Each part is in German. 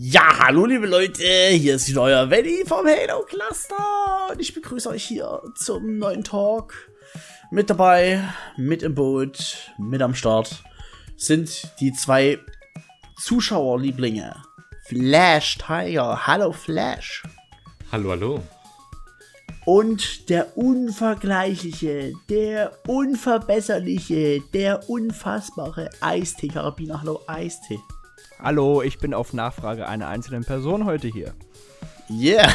Ja, hallo liebe Leute, hier ist wieder euer Wenny vom Halo Cluster und ich begrüße euch hier zum neuen Talk. Mit dabei, mit im Boot, mit am Start sind die zwei Zuschauerlieblinge. Flash Tiger, hallo Flash. Hallo, hallo. Und der unvergleichliche, der unverbesserliche, der unfassbare Eistee-Karabiner. Hallo Eistee. Hallo, ich bin auf Nachfrage einer einzelnen Person heute hier. Yeah.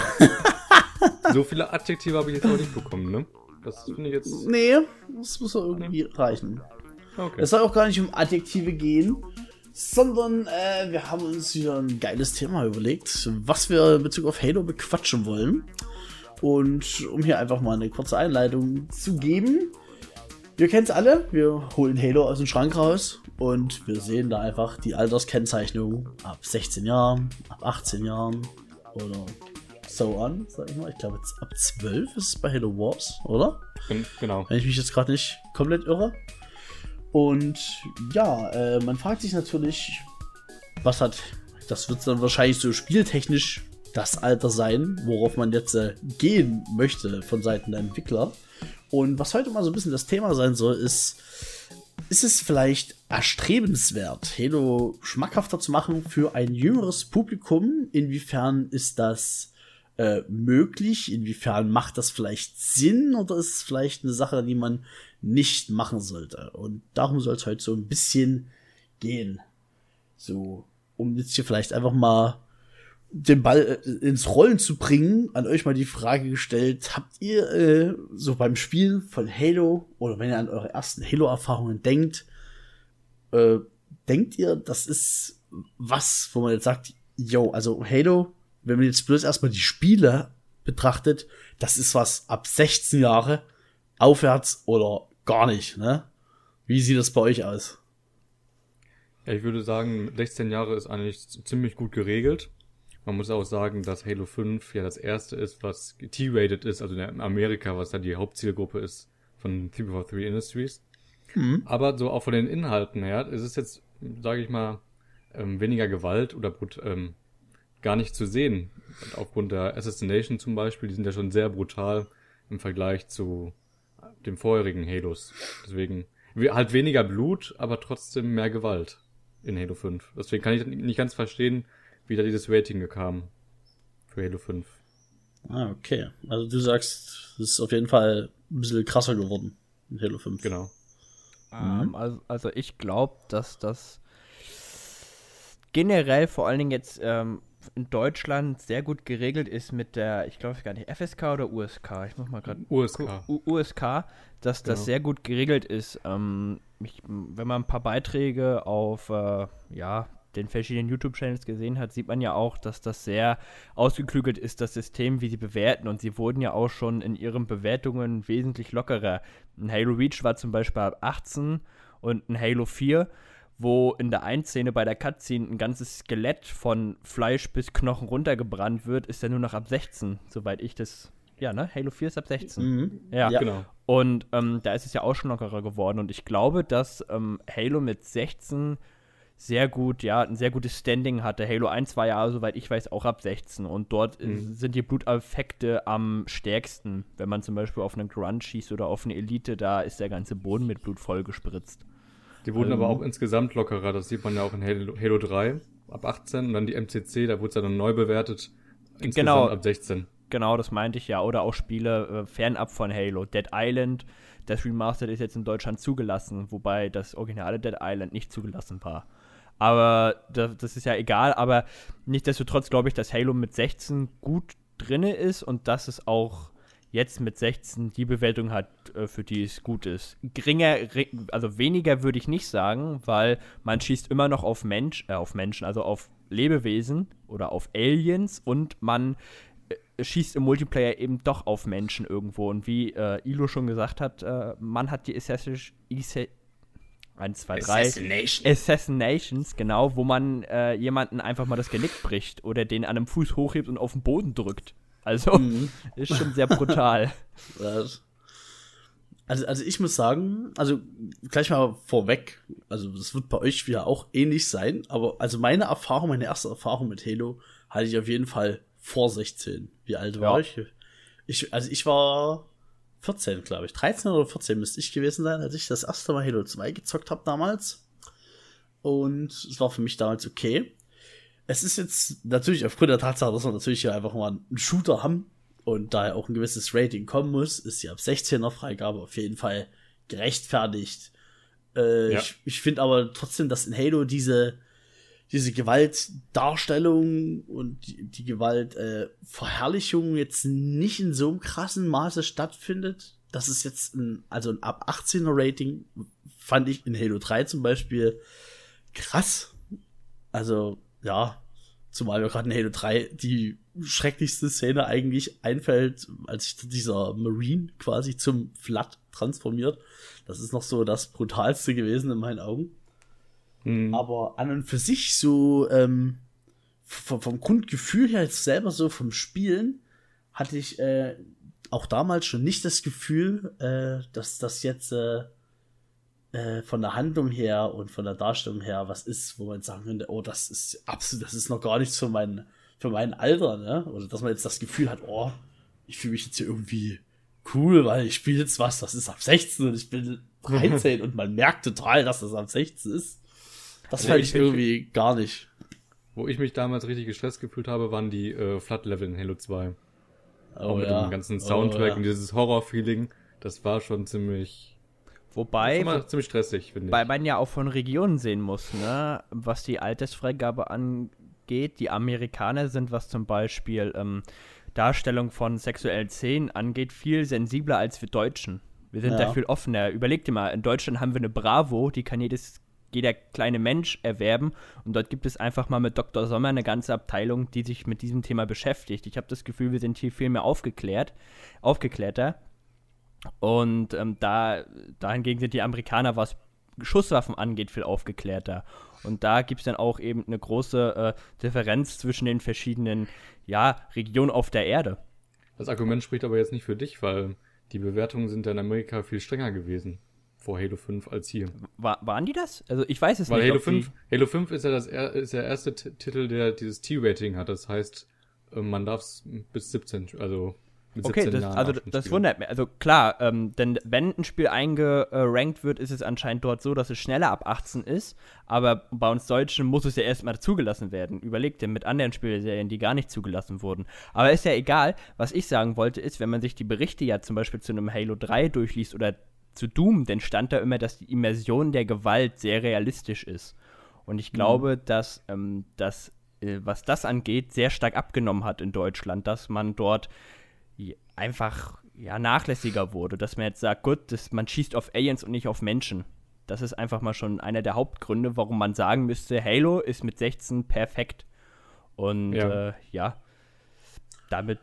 so viele Adjektive habe ich jetzt auch nicht bekommen, ne? Das finde ich jetzt. Nee, das muss doch irgendwie reichen. Okay. Es soll auch gar nicht um Adjektive gehen, sondern äh, wir haben uns wieder ein geiles Thema überlegt, was wir in Bezug auf Halo bequatschen wollen. Und um hier einfach mal eine kurze Einleitung zu geben. Wir kennen es alle, wir holen Halo aus dem Schrank raus und wir sehen da einfach die Alterskennzeichnung ab 16 Jahren, ab 18 Jahren oder so on, sag ich mal. Ich glaube, ab 12 ist es bei Halo Wars, oder? Genau. Wenn ich mich jetzt gerade nicht komplett irre. Und ja, äh, man fragt sich natürlich, was hat, das wird dann wahrscheinlich so spieltechnisch das Alter sein, worauf man jetzt äh, gehen möchte von Seiten der Entwickler. Und was heute mal so ein bisschen das Thema sein soll, ist, ist es vielleicht erstrebenswert, Halo schmackhafter zu machen für ein jüngeres Publikum? Inwiefern ist das äh, möglich? Inwiefern macht das vielleicht Sinn oder ist es vielleicht eine Sache, die man nicht machen sollte? Und darum soll es heute so ein bisschen gehen. So, um jetzt hier vielleicht einfach mal den Ball äh, ins Rollen zu bringen, an euch mal die Frage gestellt, habt ihr äh, so beim Spielen von Halo oder wenn ihr an eure ersten Halo-Erfahrungen denkt, äh, denkt ihr, das ist was, wo man jetzt sagt, yo, also Halo, wenn man jetzt bloß erstmal die Spiele betrachtet, das ist was ab 16 Jahre aufwärts oder gar nicht, ne? Wie sieht das bei euch aus? Ich würde sagen, 16 Jahre ist eigentlich ziemlich gut geregelt. Man muss auch sagen, dass Halo 5 ja das erste ist, was T-rated ist, also in Amerika, was da die Hauptzielgruppe ist von 343 Industries. Mhm. Aber so auch von den Inhalten her ist es jetzt, sage ich mal, ähm, weniger Gewalt oder ähm, gar nicht zu sehen. Aufgrund der Assassination zum Beispiel, die sind ja schon sehr brutal im Vergleich zu dem vorherigen Halos. Deswegen halt weniger Blut, aber trotzdem mehr Gewalt in Halo 5. Deswegen kann ich nicht ganz verstehen, wie da dieses Rating kam für Halo 5. Ah, okay. Also du sagst, es ist auf jeden Fall ein bisschen krasser geworden in Halo 5. Genau. Ähm, mhm. also, also ich glaube, dass das generell vor allen Dingen jetzt ähm, in Deutschland sehr gut geregelt ist mit der, ich glaube gar nicht, FSK oder USK. Ich muss mal gerade. USK. U USK, dass das genau. sehr gut geregelt ist. Ähm, ich, wenn man ein paar Beiträge auf, äh, ja, den verschiedenen YouTube-Channels gesehen hat, sieht man ja auch, dass das sehr ausgeklügelt ist, das System, wie sie bewerten. Und sie wurden ja auch schon in ihren Bewertungen wesentlich lockerer. Ein Halo Reach war zum Beispiel ab 18 und ein Halo 4, wo in der einen Szene bei der Cutscene ein ganzes Skelett von Fleisch bis Knochen runtergebrannt wird, ist er nur noch ab 16, soweit ich das. Ja, ne? Halo 4 ist ab 16. Mhm. Ja. ja, genau. Und ähm, da ist es ja auch schon lockerer geworden. Und ich glaube, dass ähm, Halo mit 16 sehr gut, ja, ein sehr gutes Standing hatte. Halo 1 war ja, soweit ich weiß, auch ab 16 und dort äh, mhm. sind die Bluteffekte am stärksten. Wenn man zum Beispiel auf einen Grunt schießt oder auf eine Elite, da ist der ganze Boden mit Blut voll gespritzt. Die wurden also, aber auch insgesamt lockerer, das sieht man ja auch in Halo, Halo 3 ab 18 und dann die MCC, da wurde es dann neu bewertet, insgesamt genau, ab 16. Genau, das meinte ich ja. Oder auch Spiele äh, fernab von Halo. Dead Island, das Remastered ist jetzt in Deutschland zugelassen, wobei das originale Dead Island nicht zugelassen war. Aber das, das ist ja egal. Aber nichtsdestotrotz glaube ich, dass Halo mit 16 gut drinne ist und dass es auch jetzt mit 16 die Bewertung hat, äh, für die es gut ist. Geringer, also weniger würde ich nicht sagen, weil man schießt immer noch auf Mensch, äh, auf Menschen, also auf Lebewesen oder auf Aliens und man äh, schießt im Multiplayer eben doch auf Menschen irgendwo. Und wie äh, Ilo schon gesagt hat, äh, man hat die Assassin's 1, 2, 3. Assassination. Assassinations, genau, wo man äh, jemanden einfach mal das Genick bricht oder den an einem Fuß hochhebt und auf den Boden drückt. Also, mhm. ist schon sehr brutal. Was? also, also ich muss sagen, also gleich mal vorweg, also das wird bei euch wieder auch ähnlich sein, aber also meine Erfahrung, meine erste Erfahrung mit Halo hatte ich auf jeden Fall vor 16. Wie alt war ja. ich? Ich, also ich war 14, glaube ich. 13 oder 14 müsste ich gewesen sein, als ich das erste Mal Halo 2 gezockt habe damals. Und es war für mich damals okay. Es ist jetzt natürlich aufgrund der Tatsache, dass wir natürlich hier einfach mal einen Shooter haben und daher auch ein gewisses Rating kommen muss, ist die ab 16er Freigabe auf jeden Fall gerechtfertigt. Äh, ja. Ich, ich finde aber trotzdem, dass in Halo diese, diese Gewaltdarstellung und die, die Gewaltverherrlichung äh, jetzt nicht in so einem krassen Maße stattfindet. Das ist jetzt ein, also ein ab 18er Rating fand ich in Halo 3 zum Beispiel krass. Also, ja, zumal mir gerade in Halo 3 die schrecklichste Szene eigentlich einfällt, als sich dieser Marine quasi zum Flat transformiert. Das ist noch so das brutalste gewesen in meinen Augen. Mhm. Aber an und für sich so ähm, vom, vom, Grundgefühl her jetzt selber so vom Spielen hatte ich äh, auch damals schon nicht das Gefühl, äh, dass das jetzt äh, äh, von der Handlung her und von der Darstellung her was ist, wo man sagen könnte, oh, das ist absolut, das ist noch gar nichts für mein, für mein Alter, ne? Oder dass man jetzt das Gefühl hat, oh, ich fühle mich jetzt hier irgendwie cool, weil ich spiele jetzt was, das ist ab 16 und ich bin 13 und man merkt total, dass das ab 16 ist. Das fand ich irgendwie gar nicht. Wo ich mich damals richtig gestresst gefühlt habe, waren die äh, Flood-Level in Halo 2. Oh, Auch mit ja. dem ganzen Soundtrack oh, ja. und dieses Horror-Feeling. Das war schon ziemlich. Wobei. Das ziemlich stressig, finde ich. Weil man ja auch von Regionen sehen muss, ne? Was die Altersfreigabe angeht. Die Amerikaner sind, was zum Beispiel ähm, Darstellung von sexuellen Szenen angeht, viel sensibler als wir Deutschen. Wir sind ja. da viel offener. Überleg dir mal, in Deutschland haben wir eine Bravo, die kann jedes jeder kleine Mensch erwerben. Und dort gibt es einfach mal mit Dr. Sommer eine ganze Abteilung, die sich mit diesem Thema beschäftigt. Ich habe das Gefühl, wir sind hier viel mehr aufgeklärt, aufgeklärter. Und ähm, da, dahingegen sind die Amerikaner, was Schusswaffen angeht, viel aufgeklärter. Und da gibt es dann auch eben eine große äh, Differenz zwischen den verschiedenen ja, Regionen auf der Erde. Das Argument spricht aber jetzt nicht für dich, weil die Bewertungen sind in Amerika viel strenger gewesen vor Halo 5 als hier. War, waren die das? Also ich weiß es Weil nicht. Halo 5, Halo 5 ist ja das ist der erste Titel, der dieses T-Rating hat. Das heißt, äh, man darf es bis 17, also mit okay, 17 das, also das wundert mich. Also klar, ähm, denn wenn ein Spiel eingerankt wird, ist es anscheinend dort so, dass es schneller ab 18 ist. Aber bei uns Deutschen muss es ja erstmal zugelassen werden. Überlegt dir mit anderen Spielserien, die gar nicht zugelassen wurden. Aber ist ja egal. Was ich sagen wollte, ist, wenn man sich die Berichte ja zum Beispiel zu einem Halo 3 durchliest oder zu Doom, denn stand da immer, dass die Immersion der Gewalt sehr realistisch ist. Und ich glaube, mhm. dass ähm, das, äh, was das angeht, sehr stark abgenommen hat in Deutschland, dass man dort einfach ja, nachlässiger wurde, dass man jetzt sagt, gut, das, man schießt auf Aliens und nicht auf Menschen. Das ist einfach mal schon einer der Hauptgründe, warum man sagen müsste, Halo ist mit 16 perfekt. Und ja, äh, ja damit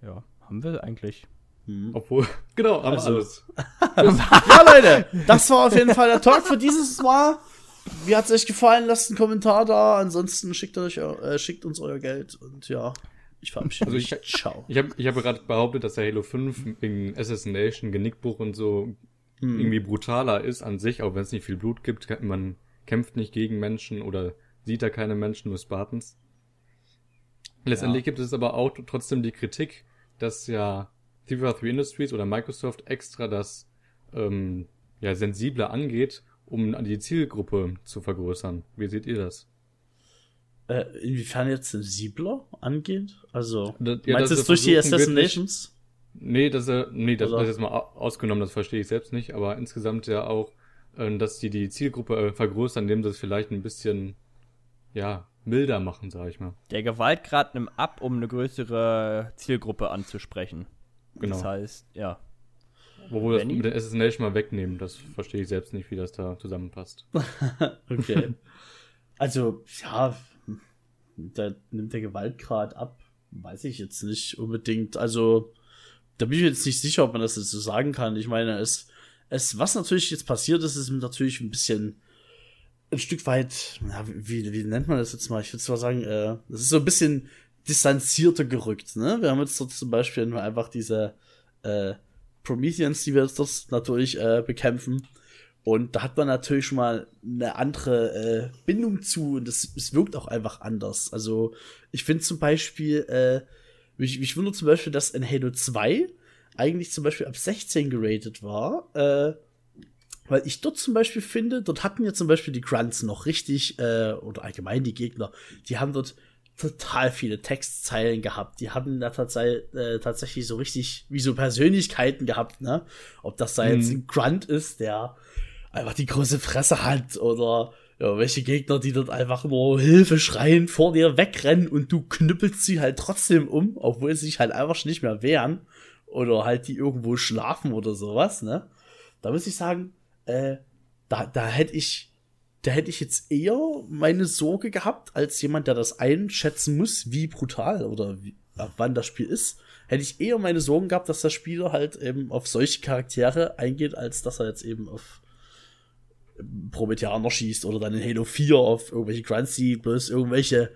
ja, haben wir eigentlich hm. Obwohl, genau, haben also, alles. ja, Leute, das war auf jeden Fall der Talk für dieses Mal. Wie hat es euch gefallen? Lasst einen Kommentar da. Ansonsten schickt, euch, äh, schickt uns euer Geld. Und ja, ich verabschiede also mich. Ciao. Ich habe ich hab gerade behauptet, dass der Halo 5 wegen Assassination, Genickbruch und so hm. irgendwie brutaler ist an sich, auch wenn es nicht viel Blut gibt. Man kämpft nicht gegen Menschen oder sieht da keine Menschen, nur Spartans. Letztendlich ja. gibt es aber auch trotzdem die Kritik, dass ja FIFA 3 Industries oder Microsoft extra das ähm, ja, sensibler angeht, um die Zielgruppe zu vergrößern. Wie seht ihr das? Äh, inwiefern jetzt sensibler angeht? Also, das, ja, meinst du es durch die Assassinations? Nee, das, äh, nee, das, das ist mal ausgenommen, das verstehe ich selbst nicht, aber insgesamt ja auch, äh, dass die die Zielgruppe äh, vergrößern, indem sie es vielleicht ein bisschen, ja, milder machen, sag ich mal. Der Gewaltgrad nimmt ab, um eine größere Zielgruppe anzusprechen. Genau. Das heißt, ja. Wo wir das mit der Assassination mal wegnehmen, das verstehe ich selbst nicht, wie das da zusammenpasst. okay. also, ja, da nimmt der Gewaltgrad ab. Weiß ich jetzt nicht unbedingt. Also, da bin ich jetzt nicht sicher, ob man das jetzt so sagen kann. Ich meine, es, es, was natürlich jetzt passiert ist, ist natürlich ein bisschen ein Stück weit, ja, wie, wie nennt man das jetzt mal? Ich würde zwar sagen, äh, das ist so ein bisschen distanzierter gerückt. Ne? Wir haben jetzt dort zum Beispiel nur einfach diese äh, Prometheans, die wir jetzt dort natürlich äh, bekämpfen. Und da hat man natürlich schon mal eine andere äh, Bindung zu und es, es wirkt auch einfach anders. Also ich finde zum Beispiel, äh, mich, mich wundert zum Beispiel, dass in Halo 2 eigentlich zum Beispiel ab 16 geratet war, äh, weil ich dort zum Beispiel finde, dort hatten ja zum Beispiel die Grunts noch richtig, äh, oder allgemein die Gegner, die haben dort total viele Textzeilen gehabt. Die haben da tats äh, tatsächlich so richtig wie so Persönlichkeiten gehabt, ne? Ob das da jetzt mhm. ein Grunt ist, der einfach die große Fresse hat oder ja, welche Gegner, die dort einfach nur Hilfe schreien, vor dir wegrennen und du knüppelst sie halt trotzdem um, obwohl sie sich halt einfach nicht mehr wehren oder halt die irgendwo schlafen oder sowas, ne? Da muss ich sagen, äh, da, da hätte ich, da hätte ich jetzt eher meine Sorge gehabt, als jemand, der das einschätzen muss, wie brutal oder wie, ab wann das Spiel ist, hätte ich eher meine Sorgen gehabt, dass der Spieler halt eben auf solche Charaktere eingeht, als dass er jetzt eben auf Prometheaner schießt oder dann in Halo 4 auf irgendwelche Grunts, die bloß irgendwelche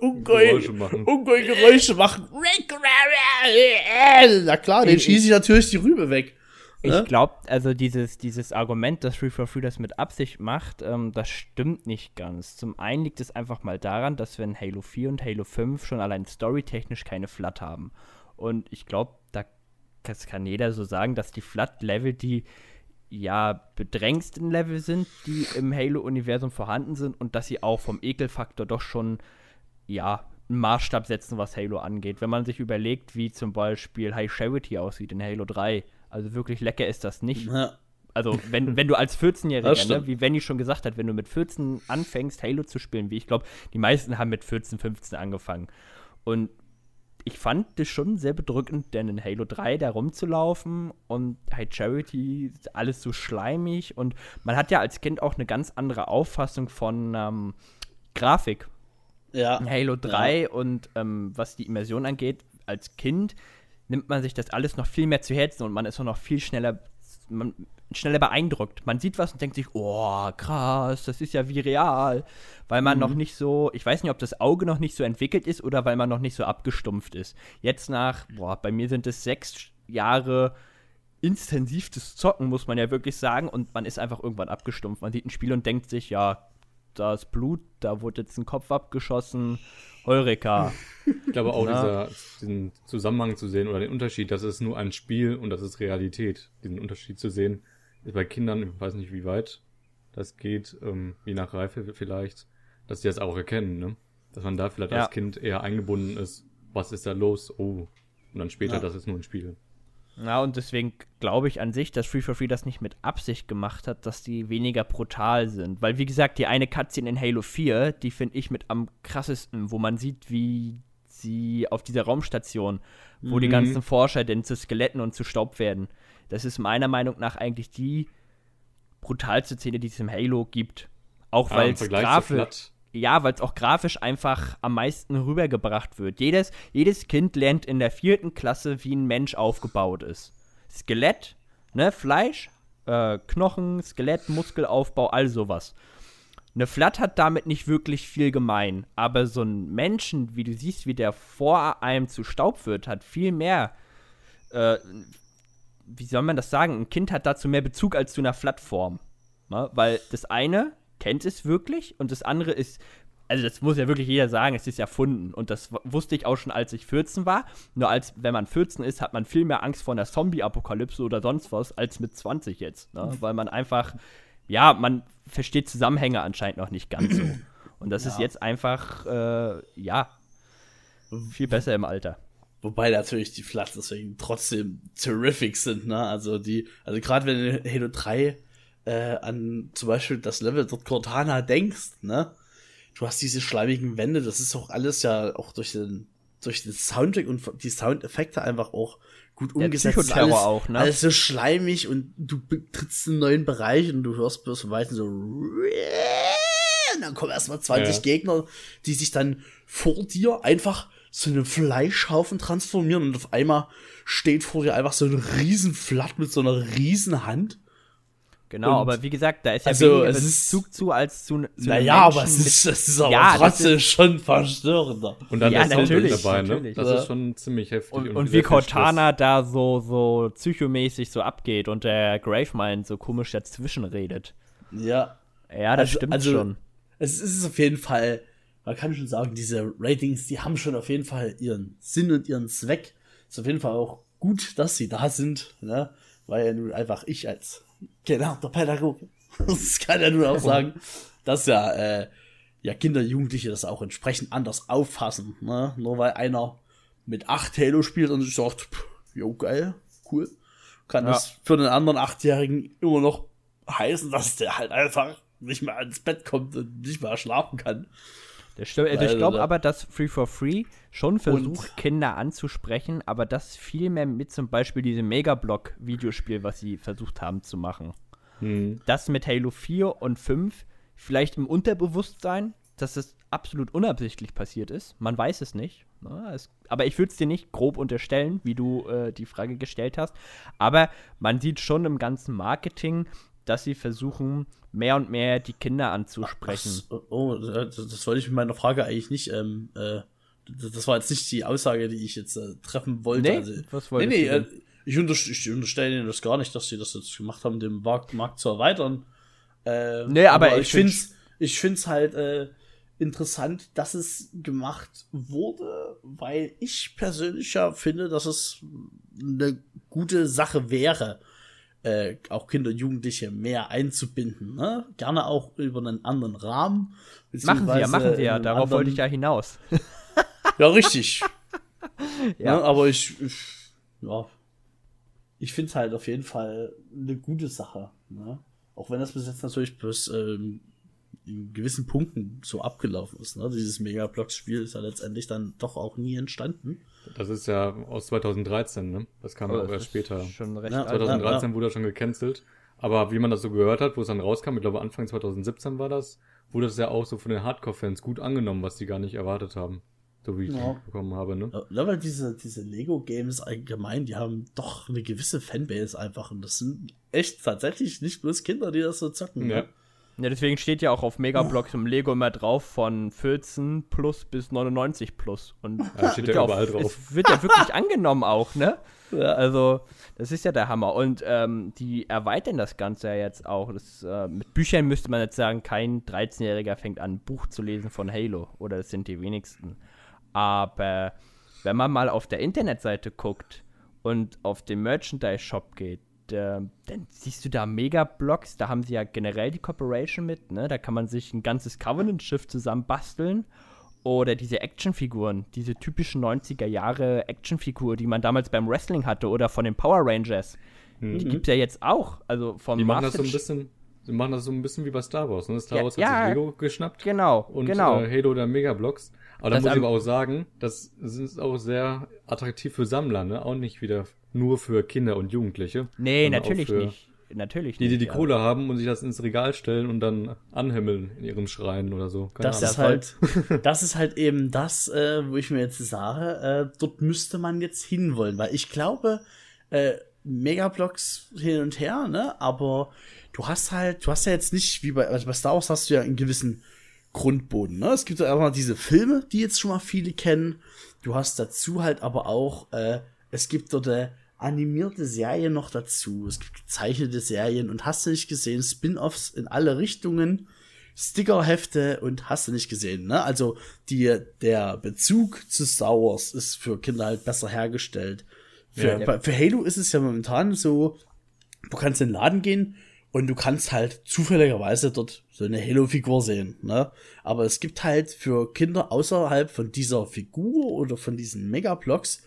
Ungoi machen. Ungoi Geräusche machen. Na klar, den schieße ich natürlich die Rübe weg. Ich ne? glaube, also dieses, dieses Argument, dass 343 das mit Absicht macht, ähm, das stimmt nicht ganz. Zum einen liegt es einfach mal daran, dass wir in Halo 4 und Halo 5 schon allein storytechnisch keine Flat haben. Und ich glaube, da das kann jeder so sagen, dass die Flat-Level die ja, bedrängsten Level sind, die im Halo-Universum vorhanden sind und dass sie auch vom Ekelfaktor doch schon, ja, einen Maßstab setzen, was Halo angeht. Wenn man sich überlegt, wie zum Beispiel High Charity aussieht in Halo 3, also wirklich lecker ist das nicht. Ja. Also, wenn, wenn du als 14-Jähriger, ne, wie Venny schon gesagt hat, wenn du mit 14 anfängst, Halo zu spielen, wie ich glaube, die meisten haben mit 14, 15 angefangen. Und ich fand das schon sehr bedrückend, denn in Halo 3 da rumzulaufen und High Charity, alles so schleimig und man hat ja als Kind auch eine ganz andere Auffassung von ähm, Grafik. Ja. In Halo 3 ja. und ähm, was die Immersion angeht, als Kind nimmt man sich das alles noch viel mehr zu Herzen und man ist auch noch viel schneller, man, schneller beeindruckt. Man sieht was und denkt sich, oh, krass, das ist ja wie real. Weil man mhm. noch nicht so, ich weiß nicht, ob das Auge noch nicht so entwickelt ist oder weil man noch nicht so abgestumpft ist. Jetzt nach, boah, bei mir sind es sechs Jahre intensivtes Zocken, muss man ja wirklich sagen. Und man ist einfach irgendwann abgestumpft. Man sieht ein Spiel und denkt sich, ja, da ist Blut, da wurde jetzt ein Kopf abgeschossen. Heureka. Ich glaube auch, dieser, diesen Zusammenhang zu sehen oder den Unterschied, das ist nur ein Spiel und das ist Realität. Diesen Unterschied zu sehen, ist bei Kindern, ich weiß nicht wie weit das geht, ähm, je nach Reife vielleicht, dass die das auch erkennen, ne? Dass man da vielleicht ja. als Kind eher eingebunden ist. Was ist da los? Oh. Und dann später, ja. das ist nur ein Spiel. Ja, und deswegen glaube ich an sich, dass Free for Free das nicht mit Absicht gemacht hat, dass die weniger brutal sind. Weil, wie gesagt, die eine Cutscene in Halo 4, die finde ich mit am krassesten, wo man sieht, wie sie auf dieser Raumstation, wo mhm. die ganzen Forscher denn zu Skeletten und zu Staub werden. Das ist meiner Meinung nach eigentlich die brutalste Szene, die es im Halo gibt. Auch ah, weil es grafisch, ja, weil es auch grafisch einfach am meisten rübergebracht wird. Jedes, jedes Kind lernt in der vierten Klasse, wie ein Mensch aufgebaut ist. Skelett, ne, Fleisch, äh, Knochen, Skelett, Muskelaufbau, all sowas. Eine Flat hat damit nicht wirklich viel gemein, aber so ein Menschen, wie du siehst, wie der vor einem zu Staub wird, hat viel mehr, äh, wie soll man das sagen? Ein Kind hat dazu mehr Bezug als zu einer Flat-Form. Ne? Weil das eine kennt es wirklich und das andere ist, also das muss ja wirklich jeder sagen, es ist erfunden. Und das wusste ich auch schon, als ich 14 war. Nur als, wenn man 14 ist, hat man viel mehr Angst vor einer Zombie-Apokalypse oder sonst was, als mit 20 jetzt. Ne? Mhm. Weil man einfach, ja, man versteht Zusammenhänge anscheinend noch nicht ganz so. Und das ja. ist jetzt einfach, äh, ja, viel besser im Alter. Wobei natürlich die Flats deswegen trotzdem terrific sind, ne? Also die, also gerade wenn du Halo 3 äh, an zum Beispiel das Level dort Cortana denkst, ne? Du hast diese schleimigen Wände, das ist auch alles ja auch durch den, durch den Soundtrack und die Soundeffekte einfach auch gut umgesetzt. Der alles, auch, ne? alles so schleimig und du betrittst einen neuen Bereich und du hörst bloß von Weitem so und dann kommen erstmal 20 ja. Gegner, die sich dann vor dir einfach zu einem Fleischhaufen transformieren und auf einmal steht vor dir einfach so ein riesen Flatt mit so einer riesen Genau, aber wie gesagt, da ist ja also, weniger es ist- Bezug zu als zu, zu Naja, aber es ist, es ist aber Ja, das trotzdem schon verstörender. Und dann Ja, Soundtrack natürlich, dabei, ne? natürlich. Das Ja. ist schon ziemlich heftig. Und, und viel wie. Cortana da so, so psychomäßig so abgeht und der Gravemind so komisch dazwischen redet. Ja. Ja, das Also- stimmt also- schon. Es ist auf jeden Fall, man kann schon sagen, diese Ratings, die haben schon auf jeden Fall ihren Sinn und ihren Zweck. Ist auf jeden Fall auch gut, dass sie da sind, ne? Weil ja nun einfach ich als gelernter Pädagoge, das kann ja nun auch sagen, dass ja, äh, ja Kinder, Jugendliche das auch entsprechend anders auffassen, ne? Nur weil einer mit acht Halo spielt und sich sagt, pff, jo, geil, cool, kann Ja. das für den anderen Achtjährigen immer noch heißen, dass der halt einfach nicht mehr ins Bett kommt und nicht mehr schlafen kann. Das stimmt. Also ich glaube aber, dass Free for Free schon versucht, Kinder anzusprechen, aber das viel mehr mit zum Beispiel diesem Megablock-Videospiel, was sie versucht haben zu machen. Hm. Das mit Halo 4 und 5 vielleicht im Unterbewusstsein, dass es absolut unabsichtlich passiert ist. Man weiß es nicht. Ne? Es, aber ich würde es dir nicht grob unterstellen, wie du äh, die Frage gestellt hast. Aber man sieht schon im ganzen Marketing, dass sie versuchen, mehr und mehr die Kinder anzusprechen. Ach, oh, das, das wollte ich mit meiner Frage eigentlich nicht. Ähm, äh, das war jetzt nicht die Aussage, die ich jetzt äh, treffen wollte. Nee? also, Was nee, nee, äh, ich, unterst ich unterstelle Ihnen das gar nicht, dass sie das jetzt gemacht haben, den Markt, Markt zu erweitern. Äh, Nee, aber ich ich finde es ich find's halt äh, interessant, dass es gemacht wurde, weil ich persönlich ja finde, dass es eine gute Sache wäre, äh, auch Kinder und Jugendliche mehr einzubinden. Ne? Gerne auch über einen anderen Rahmen. Machen sie ja, machen sie ja. Darauf wollte ich ja anderen- hinaus. Ja, richtig. Ja. Ne? Aber ich, ich ja, ich finde es halt auf jeden Fall eine gute Sache. Ne? Auch wenn das bis jetzt natürlich bis ähm, in gewissen Punkten so abgelaufen ist. Ne? Dieses Megablocks-Spiel ist ja letztendlich dann doch auch nie entstanden. Das ist ja aus 2013, ne? Das kam Oh, auch das erst später. Schon recht Ja, alt. 2013 ja. wurde er schon gecancelt. Aber wie man das so gehört hat, wo es dann rauskam, ich glaube Anfang 2017 war das, wurde das ja auch so von den Hardcore-Fans gut angenommen, was die gar nicht erwartet haben. So wie ich Ja. es bekommen habe, ne? Ja, weil diese, diese Lego-Games allgemein, die haben doch eine gewisse Fanbase einfach. Und das sind echt tatsächlich nicht bloß Kinder, die das so zocken. Ja. Ne? Ja, deswegen steht ja auch auf Megablocks im Lego immer drauf von 14 plus bis 99 plus. Und Ja, steht wird ja auch- überall drauf. Es wird ja wirklich angenommen auch, ne? Ja. Also, das ist ja der Hammer. Und ähm, die erweitern das Ganze ja jetzt auch. Das, äh, mit Büchern müsste man jetzt sagen, kein 13-Jähriger fängt an, ein Buch zu lesen von Halo. Oder das sind die wenigsten. Aber wenn man mal auf der Internetseite guckt und auf den Merchandise-Shop geht, äh, dann siehst du da Megablocks. Da haben sie ja generell die Corporation mit. Ne? Da kann man sich ein ganzes Covenant-Schiff zusammen basteln. Oder diese Actionfiguren, diese typischen 90er Jahre Actionfigur, die man damals beim Wrestling hatte oder von den Power Rangers. Die gibt es ja jetzt auch. Also vom Mhm. Die machen das so ein bisschen, die machen das so ein bisschen wie bei Star Wars, ne? Star Ja, Wars hat ja. sich Lego geschnappt. Genau, und genau. äh, Halo der Megablocks. Aber da muss ich aber auch sagen, das ist auch sehr attraktiv für Sammler, ne? Auch nicht wieder nur für Kinder und Jugendliche. nee, natürlich nicht. Natürlich Die, die die ja. Kohle haben und sich das ins Regal stellen und dann anhimmeln in ihrem Schrein oder so. Keine Das Ahnung. ist halt, das ist halt eben das, äh, wo ich mir jetzt sage, äh, dort müsste man jetzt hinwollen, weil ich glaube, äh, Megablocks hin und her, ne, aber du hast halt, du hast ja jetzt nicht, wie bei, also bei Star Wars hast du ja einen gewissen Grundboden, ne, es gibt ja einfach diese Filme, die jetzt schon mal viele kennen, du hast dazu halt aber auch, äh, es gibt dort äh, animierte Serien noch dazu, es gibt gezeichnete Serien und hast du nicht gesehen, Spin-offs in alle Richtungen, Stickerhefte und hast du nicht gesehen, ne? Also die, der Bezug zu Star Wars ist für Kinder halt besser hergestellt. Für, Ja. für Halo ist es ja momentan so, du kannst in den Laden gehen und du kannst halt zufälligerweise dort so eine Halo-Figur sehen, ne? Aber es gibt halt für Kinder außerhalb von dieser Figur oder von diesen Megablocks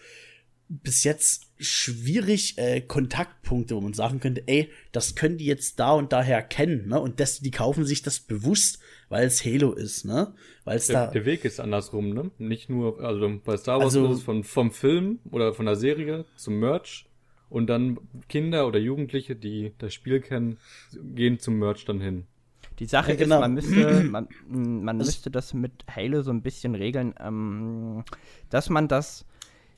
bis jetzt schwierig äh, Kontaktpunkte, wo man sagen könnte, ey, das können die jetzt da und daher kennen, ne? Und das, die kaufen sich das bewusst, weil es Halo ist, ne? Weil es Der, da der Weg ist andersrum, ne? Nicht nur, also bei Star Wars Also- ist es von, vom Film oder von der Serie zum Merch und dann Kinder oder Jugendliche, die das Spiel kennen, gehen zum Merch dann hin. Die Sache Ja, genau. ist, man müsste, man, man müsste das mit Halo so ein bisschen regeln, ähm, dass man das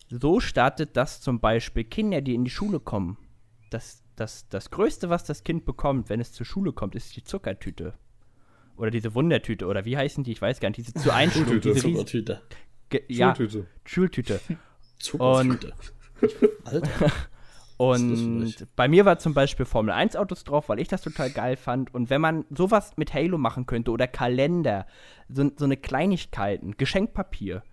so startet, dass zum Beispiel Kinder, die in die Schule kommen, dass das, das Größte, was das Kind bekommt, wenn es zur Schule kommt, ist die Zuckertüte. Oder diese Wundertüte, oder wie heißen die? Ich weiß gar nicht, diese zu Einschluck, diese Zuckertüte. Ja, Schultüte. Schultüte. Zuckertüte. Alter. Und bei mir war zum Beispiel Formel 1 Autos drauf, weil ich das total geil fand. Und wenn man sowas mit Halo machen könnte oder Kalender, so, so eine Kleinigkeiten, Geschenkpapier,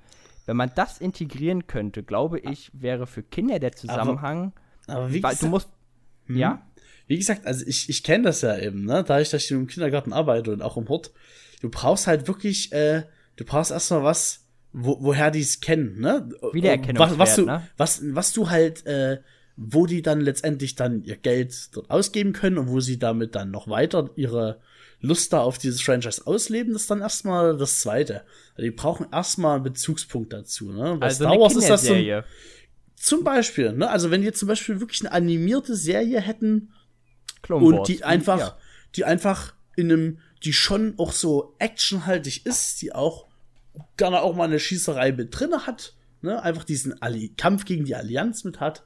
wenn man das integrieren könnte, glaube ich, wäre für Kinder der Zusammenhang. Aber, aber wie gesagt, du musst. Hm? Ja? Wie gesagt, also ich, ich kenne das ja eben, ne? Da ich, dass ich im Kindergarten arbeite und auch im Hort. Du brauchst halt wirklich, äh, du brauchst erstmal was, wo, woher die es kennen, ne? Wiedererkennungswert, was, was du, ne? was, was du halt, äh, wo die dann letztendlich dann ihr Geld dort ausgeben können und wo sie damit dann noch weiter ihre Lust da auf dieses Franchise ausleben, das ist dann erstmal das Zweite. Also die brauchen erstmal einen Bezugspunkt dazu. Ne? Bei also Star Wars ist das so. Zum Beispiel, ne? Also wenn die jetzt zum Beispiel wirklich eine animierte Serie hätten und die einfach, ja. die einfach in einem, die schon auch so actionhaltig ist, die auch gerne auch mal eine Schießerei mit drinne hat, ne? Einfach diesen Alli Kampf gegen die Allianz mit hat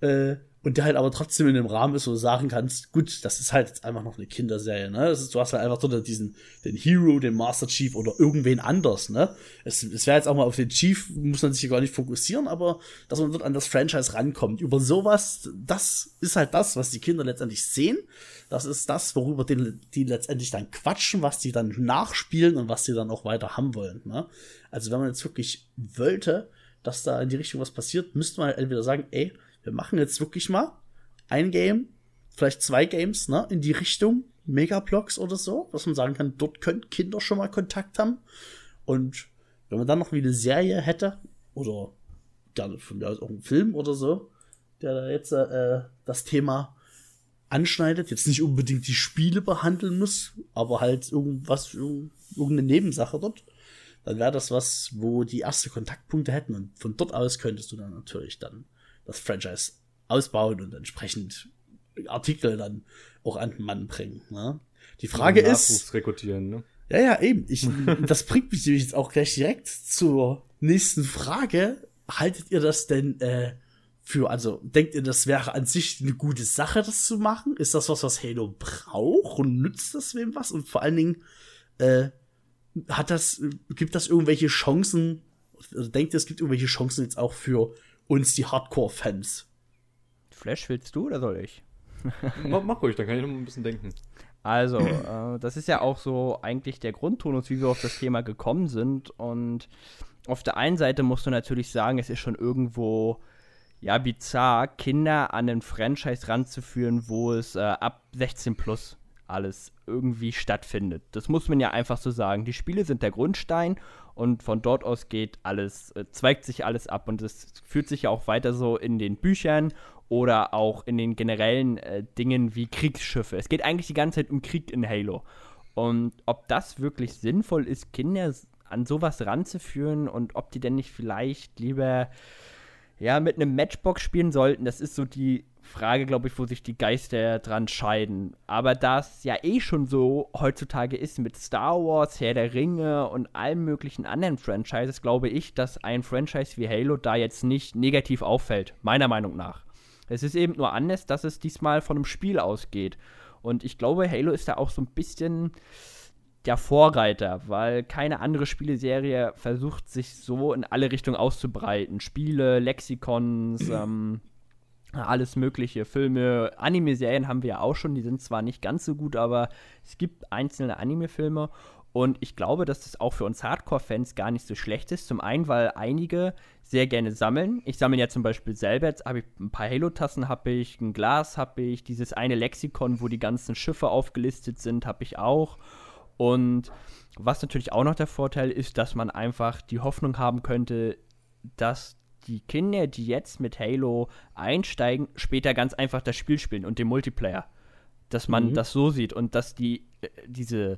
äh, und der halt aber trotzdem in dem Rahmen ist, wo du sagen kannst, gut, das ist halt jetzt einfach noch eine Kinderserie, ne? Ist, du hast halt einfach dort diesen, den Hero, den Master Chief oder irgendwen anders, ne? Es, es wäre jetzt auch mal auf den Chief, muss man sich gar nicht fokussieren, aber dass man dort an das Franchise rankommt. Über sowas, das ist halt das, was die Kinder letztendlich sehen. Das ist das, worüber die, die letztendlich dann quatschen, was die dann nachspielen und was die dann auch weiter haben wollen, ne? Also wenn man jetzt wirklich wollte, dass da in die Richtung was passiert, müsste man halt entweder sagen, ey, wir machen jetzt wirklich mal ein Game, vielleicht zwei Games, ne, in die Richtung Megablocks oder so, dass man sagen kann, dort können Kinder schon mal Kontakt haben. Und wenn man dann noch wie eine Serie hätte, oder gerne von mir aus auch einen Film oder so, der da jetzt äh, das Thema anschneidet, jetzt nicht unbedingt die Spiele behandeln muss, aber halt irgendwas, irgendeine Nebensache dort, dann wäre das was, wo die erste Kontaktpunkte hätten und von dort aus könntest du dann natürlich dann das Franchise ausbauen und entsprechend Artikel dann auch an den Mann bringen. Ne? Die Frage ist. rekrutieren, ne? Ja, ja, eben. Ich, das bringt mich jetzt auch gleich direkt zur nächsten Frage. Haltet ihr das denn äh, für, also denkt ihr, das wäre an sich eine gute Sache, das zu machen? Ist das was, was Halo braucht und nützt das wem was? Und vor allen Dingen, äh, hat das, gibt das irgendwelche Chancen, denkt ihr, es gibt irgendwelche Chancen jetzt auch für uns, die Hardcore-Fans. Flash, willst du oder soll ich? mach, mach ruhig, dann kann ich noch ein bisschen denken. Also, äh, das ist ja auch so eigentlich der Grundtonus, wie wir auf das Thema gekommen sind. Und auf der einen Seite musst du natürlich sagen, es ist schon irgendwo ja bizarr, Kinder an ein Franchise ranzuführen, wo es äh, ab 16 plus alles irgendwie stattfindet. Das muss man ja einfach so sagen. Die Spiele sind der Grundstein und von dort aus geht alles, äh, zweigt sich alles ab und es führt sich ja auch weiter so in den Büchern oder auch in den generellen äh, Dingen wie Kriegsschiffe. Es geht eigentlich die ganze Zeit um Krieg in Halo. Und ob das wirklich sinnvoll ist, Kinder an sowas ranzuführen und ob die denn nicht vielleicht lieber ja, mit einem Matchbox spielen sollten, das ist so die Frage, glaube ich, wo sich die Geister dran scheiden. Aber da es ja eh schon so heutzutage ist mit Star Wars, Herr der Ringe und allen möglichen anderen Franchises, glaube ich, dass ein Franchise wie Halo da jetzt nicht negativ auffällt, meiner Meinung nach. Es ist eben nur anders, dass es diesmal von einem Spiel ausgeht. Und ich glaube, Halo ist da auch so ein bisschen der Vorreiter, weil keine andere Spieleserie versucht, sich so in alle Richtungen auszubreiten. Spiele, Lexikons, ähm, alles mögliche, Filme, Anime-Serien haben wir ja auch schon, die sind zwar nicht ganz so gut, aber es gibt einzelne Anime-Filme und ich glaube, dass das auch für uns Hardcore-Fans gar nicht so schlecht ist. Zum einen, weil einige sehr gerne sammeln. Ich sammle ja zum Beispiel selber, jetzt habe ich ein paar Halo-Tassen, habe ich, ein Glas habe ich, dieses eine Lexikon, wo die ganzen Schiffe aufgelistet sind, habe ich auch. Und was natürlich auch noch der Vorteil ist, dass man einfach die Hoffnung haben könnte, dass die Kinder, die jetzt mit Halo einsteigen, später ganz einfach das Spiel spielen und den Multiplayer. Dass man mhm. das so sieht und dass die äh, diese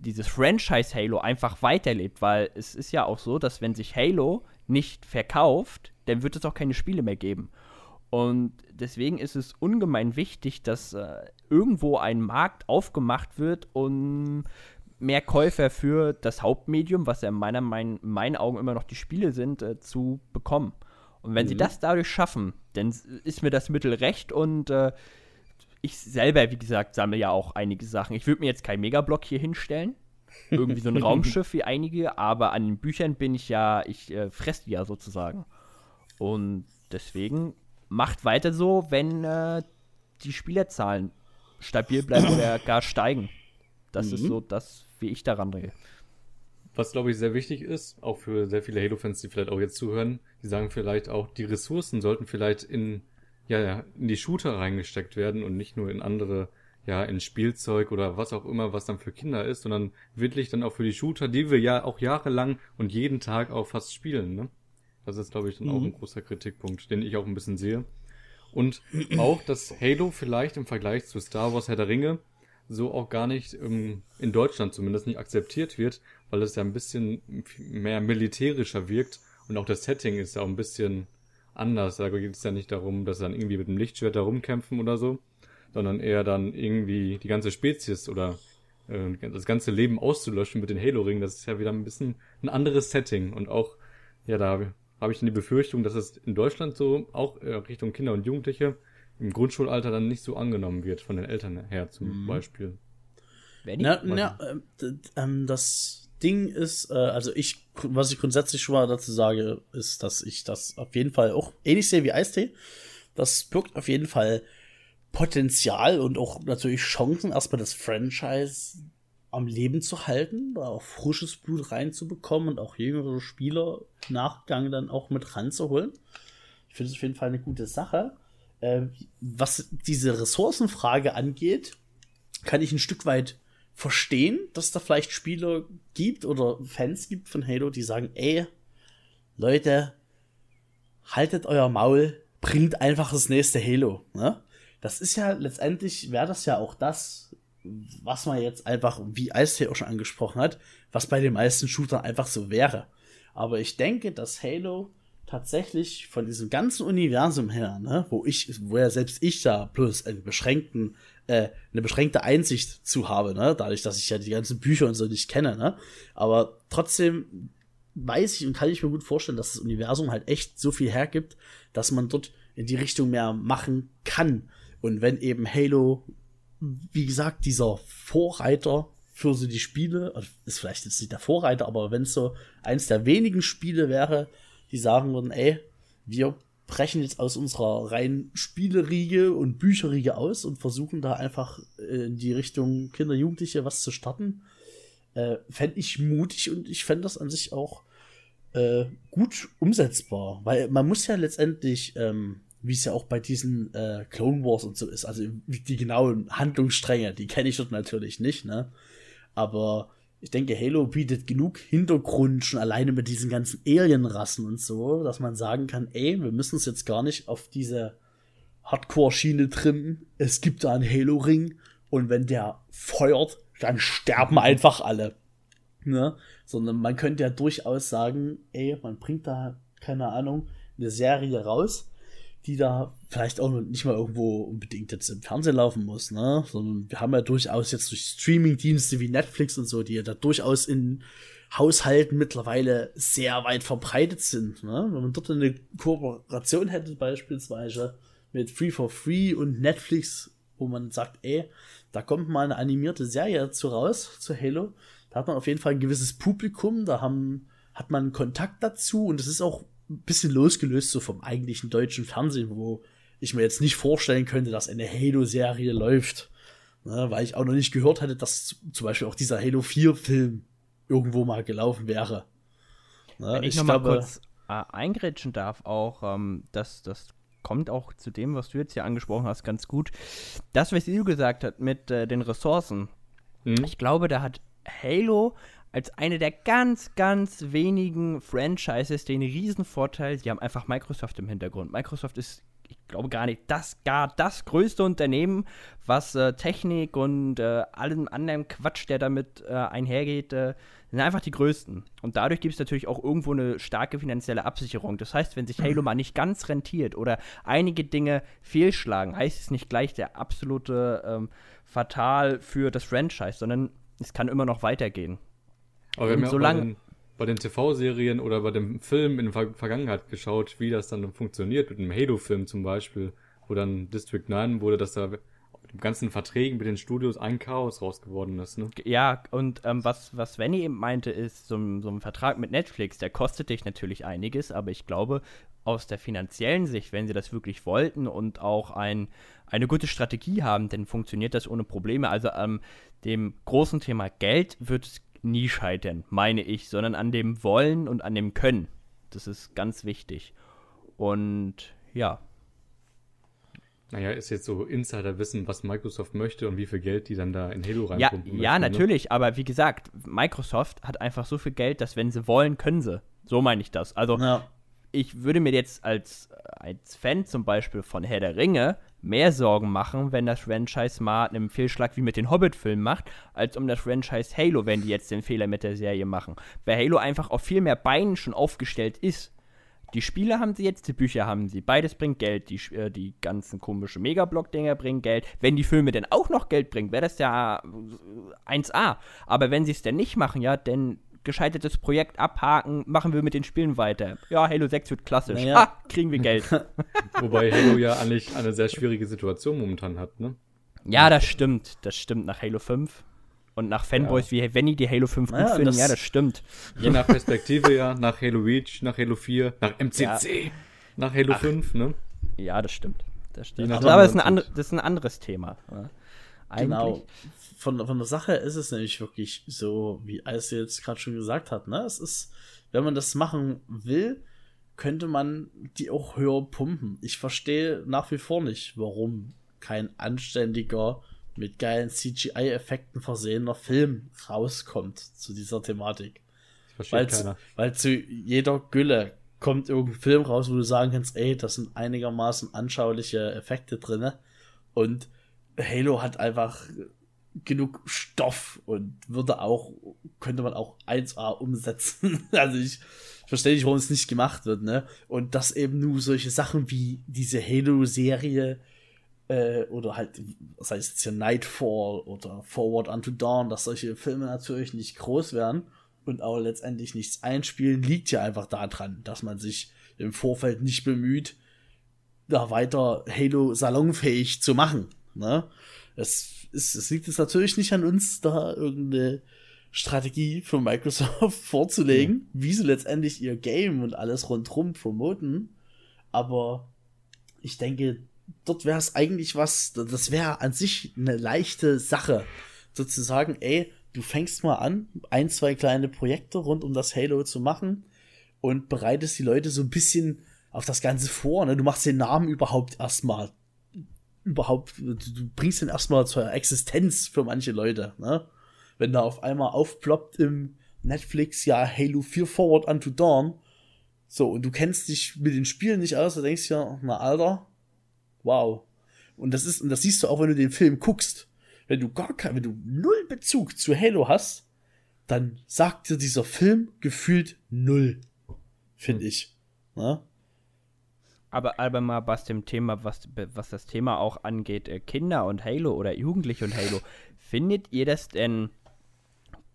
dieses Franchise Halo einfach weiterlebt, weil es ist ja auch so, dass wenn sich Halo nicht verkauft, dann wird es auch keine Spiele mehr geben. Und deswegen ist es ungemein wichtig, dass äh, irgendwo ein Markt aufgemacht wird, um mehr Käufer für das Hauptmedium, was ja in, meiner, mein, in meinen Augen immer noch die Spiele sind, äh, zu bekommen. Und wenn mhm. sie das dadurch schaffen, dann ist mir das Mittel recht und äh, ich selber, wie gesagt, sammle ja auch einige Sachen. Ich würde mir jetzt keinen Megablock hier hinstellen. Irgendwie so ein Raumschiff wie einige, aber an den Büchern bin ich ja, ich äh, fresse die ja sozusagen. Und deswegen macht weiter so, wenn äh, die Spielerzahlen stabil bleiben oder gar steigen. Das mhm. ist so das, wie ich daran drehe. Was, glaube ich, sehr wichtig ist, auch für sehr viele Halo-Fans, die vielleicht auch jetzt zuhören, die sagen vielleicht auch, die Ressourcen sollten vielleicht in, ja, in die Shooter reingesteckt werden und nicht nur in andere, ja, in Spielzeug oder was auch immer, was dann für Kinder ist, sondern wirklich dann auch für die Shooter, die wir ja auch jahrelang und jeden Tag auch fast spielen, ne? Das ist, glaube ich, dann mhm. auch ein großer Kritikpunkt, den ich auch ein bisschen sehe. Und auch, dass Halo vielleicht im Vergleich zu Star Wars Herr der Ringe so auch gar nicht ähm, in Deutschland zumindest nicht akzeptiert wird, weil es ja ein bisschen mehr militärischer wirkt und auch das Setting ist ja auch ein bisschen anders. Da geht es ja nicht darum, dass sie dann irgendwie mit dem Lichtschwert da rumkämpfen oder so, sondern eher dann irgendwie die ganze Spezies oder äh, das ganze Leben auszulöschen mit den Halo-Ringen. Das ist ja wieder ein bisschen ein anderes Setting und auch, ja, da habe ich dann die Befürchtung, dass es in Deutschland so auch äh, Richtung Kinder und Jugendliche im Grundschulalter dann nicht so angenommen wird von den Eltern her zum mhm. Beispiel. Na, na, äh, äh, das Ding ist, äh, also ich, was ich grundsätzlich schon mal dazu sage, ist, dass ich das auf jeden Fall auch ähnlich sehe wie Eistee. Das birgt auf jeden Fall Potenzial und auch natürlich Chancen, erstmal das Franchise am Leben zu halten, da auch frisches Blut reinzubekommen und auch jüngere Spieler Nachgang dann auch mit ranzuholen. Ich finde es auf jeden Fall eine gute Sache. Äh, was diese Ressourcenfrage angeht, kann ich ein Stück weit verstehen, dass da vielleicht Spieler gibt oder Fans gibt von Halo, die sagen, ey, Leute, haltet euer Maul, bringt einfach das nächste Halo. Ne? Das ist ja letztendlich, wäre das ja auch das, was man jetzt einfach, wie Ice auch schon angesprochen hat, was bei den meisten Shootern einfach so wäre. Aber ich denke, dass Halo tatsächlich von diesem ganzen Universum her, ne, wo ich, wo ja selbst ich da plus einen beschränkten, äh, eine beschränkte Einsicht zu habe, ne, dadurch, dass ich ja die ganzen Bücher und so nicht kenne, ne, aber trotzdem weiß ich und kann ich mir gut vorstellen, dass das Universum halt echt so viel hergibt, dass man dort in die Richtung mehr machen kann. Und wenn eben Halo wie gesagt, dieser Vorreiter für so die Spiele, also ist vielleicht jetzt nicht der Vorreiter, aber wenn es so eins der wenigen Spiele wäre, die sagen würden, ey, wir brechen jetzt aus unserer reinen Spieleriege und Bücherriege aus und versuchen da einfach äh, in die Richtung Kinder, Jugendliche was zu starten, äh, fände ich mutig und ich fände das an sich auch äh, gut umsetzbar, weil man muss ja letztendlich ähm, wie es ja auch bei diesen äh, Clone Wars und so ist. Also die genauen Handlungsstränge, die kenne ich dort natürlich nicht, ne? Aber ich denke, Halo bietet genug Hintergrund schon alleine mit diesen ganzen Alien-Rassen und so, dass man sagen kann, ey, wir müssen es jetzt gar nicht auf diese Hardcore-Schiene trimmen. Es gibt da einen Halo-Ring und wenn der feuert, dann sterben einfach alle. Ne? Sondern man könnte ja durchaus sagen, ey, man bringt da, keine Ahnung, eine Serie raus, die da vielleicht auch nicht mal irgendwo unbedingt jetzt im Fernsehen laufen muss, ne? Sondern wir haben ja durchaus jetzt durch Streaming-Dienste wie Netflix und so, die ja da durchaus in Haushalten mittlerweile sehr weit verbreitet sind. Ne? Wenn man dort eine Kooperation hätte, beispielsweise mit Free for Free und Netflix, wo man sagt, ey, da kommt mal eine animierte Serie dazu raus, zu Halo, da hat man auf jeden Fall ein gewisses Publikum, da haben, hat man Kontakt dazu und es ist auch ein bisschen losgelöst so vom eigentlichen deutschen Fernsehen, wo ich mir jetzt nicht vorstellen könnte, dass eine Halo-Serie läuft. Ne, weil ich auch noch nicht gehört hatte, dass zum Beispiel auch dieser Halo 4-Film irgendwo mal gelaufen wäre. Ne, Wenn ich, ich noch glaube, mal kurz äh, eingrätschen darf, auch, ähm, das, das kommt auch zu dem, was du jetzt hier angesprochen hast, ganz gut. Das, was Ilu gesagt hat mit äh, den Ressourcen, mhm. ich glaube, da hat Halo als eine der ganz, ganz wenigen Franchises den Riesenvorteil, sie haben einfach Microsoft im Hintergrund. Microsoft ist, ich glaube gar nicht, das gar das größte Unternehmen, was äh, Technik und äh, allem anderen Quatsch, der damit äh, einhergeht, äh, sind einfach die größten. Und dadurch gibt es natürlich auch irgendwo eine starke finanzielle Absicherung. Das heißt, wenn sich Halo mal nicht ganz rentiert oder einige Dinge fehlschlagen, heißt es nicht gleich der absolute ähm, Fatal für das Franchise, sondern es kann immer noch weitergehen. Aber wir haben ja den, bei den TV-Serien oder bei dem Film in der Vergangenheit geschaut, wie das dann funktioniert, mit einem Halo-Film zum Beispiel, wo dann District 9 wurde, dass da mit den ganzen Verträgen mit den Studios ein Chaos raus geworden ist, ne? Ja, und ähm, was, was Svenny eben meinte, ist, so, so ein Vertrag mit Netflix, der kostet dich natürlich einiges, aber ich glaube, aus der finanziellen Sicht, wenn sie das wirklich wollten und auch ein, eine gute Strategie haben, dann funktioniert das ohne Probleme. Also ähm, dem großen Thema Geld wird es nie scheitern, meine ich, sondern an dem Wollen und an dem Können. Das ist ganz wichtig. Und ja. Naja, ist jetzt so Insider-Wissen, was Microsoft möchte und wie viel Geld die dann da in Halo reinpumpen Ja, möchten, ja ne? natürlich, ne? aber wie gesagt, Microsoft hat einfach so viel Geld, dass wenn sie wollen, können sie. So meine ich das. Also ja ich würde mir jetzt als, als Fan zum Beispiel von Herr der Ringe mehr Sorgen machen, wenn das Franchise mal einen Fehlschlag wie mit den Hobbit-Filmen macht, als um das Franchise Halo, wenn die jetzt den Fehler mit der Serie machen. Weil Halo einfach auf viel mehr Beinen schon aufgestellt ist. Die Spiele haben sie jetzt, die Bücher haben sie. Beides bringt Geld. Die, äh, die ganzen komischen Megablock-Dinger bringen Geld. Wenn die Filme denn auch noch Geld bringen, wäre das ja 1A. Aber wenn sie es denn nicht machen, ja, dann gescheitertes Projekt abhaken, machen wir mit den Spielen weiter. Ja, Halo 6 wird klassisch. Naja. Ah, kriegen wir Geld. Wobei Halo ja eigentlich eine sehr schwierige Situation momentan hat, ne? Ja, das stimmt. Das stimmt nach Halo 5. Und nach Fanboys ja. wie Venny, die Halo 5 naja, gut finden, das ja, das stimmt. Je nach Perspektive, ja. Nach Halo Reach, nach Halo 4, nach MCC, ja. nach Halo Ach, 5, ne? Ja, das stimmt. Das stimmt. Aber, das, ist ein andre, das ist ein anderes Thema. Ne? Genau von, von der Sache ist es nämlich wirklich so, wie Alice jetzt gerade schon gesagt hat. Ne? Es ist, wenn man das machen will, könnte man die auch höher pumpen. Ich verstehe nach wie vor nicht, warum kein anständiger, mit geilen CGI-Effekten versehener Film rauskommt zu dieser Thematik. Weil, weil zu jeder Gülle kommt irgendein Film raus, wo du sagen kannst, ey, das sind einigermaßen anschauliche Effekte drin. Und Halo hat einfach genug Stoff und würde auch, könnte man auch 1A umsetzen. also ich, verstehe nicht, warum es nicht gemacht wird, ne? Und dass eben nur solche Sachen wie diese Halo-Serie äh, oder halt, das heißt jetzt hier Nightfall oder Forward Unto Dawn, dass solche Filme natürlich nicht groß werden und auch letztendlich nichts einspielen, liegt ja einfach daran, dass man sich im Vorfeld nicht bemüht, da weiter Halo salonfähig zu machen. Ne? Es es, es liegt jetzt natürlich nicht an uns, da irgendeine Strategie für Microsoft vorzulegen, ja. wie sie letztendlich ihr Game und alles rundherum promoten. Aber ich denke, dort wäre es eigentlich was, das wäre an sich eine leichte Sache. Sozusagen, ey, du fängst mal an, ein, zwei kleine Projekte rund um das Halo zu machen und bereitest die Leute so ein bisschen auf das Ganze vor. Ne? Du machst den Namen überhaupt erstmal überhaupt, du bringst den erstmal zur Existenz für manche Leute, ne? Wenn da auf einmal aufploppt im Netflix, ja, Halo 4 Forward Unto Dawn, so, und du kennst dich mit den Spielen nicht aus, da denkst du ja, na, Alter, wow. Und das ist, und das siehst du auch, wenn du den Film guckst. Wenn du gar kein, wenn du null Bezug zu Halo hast, dann sagt dir dieser Film gefühlt null. Finde ich. Ne? Aber, aber mal was dem Thema, was, was das Thema auch angeht, äh, Kinder und Halo oder Jugendliche und Halo, findet ihr das denn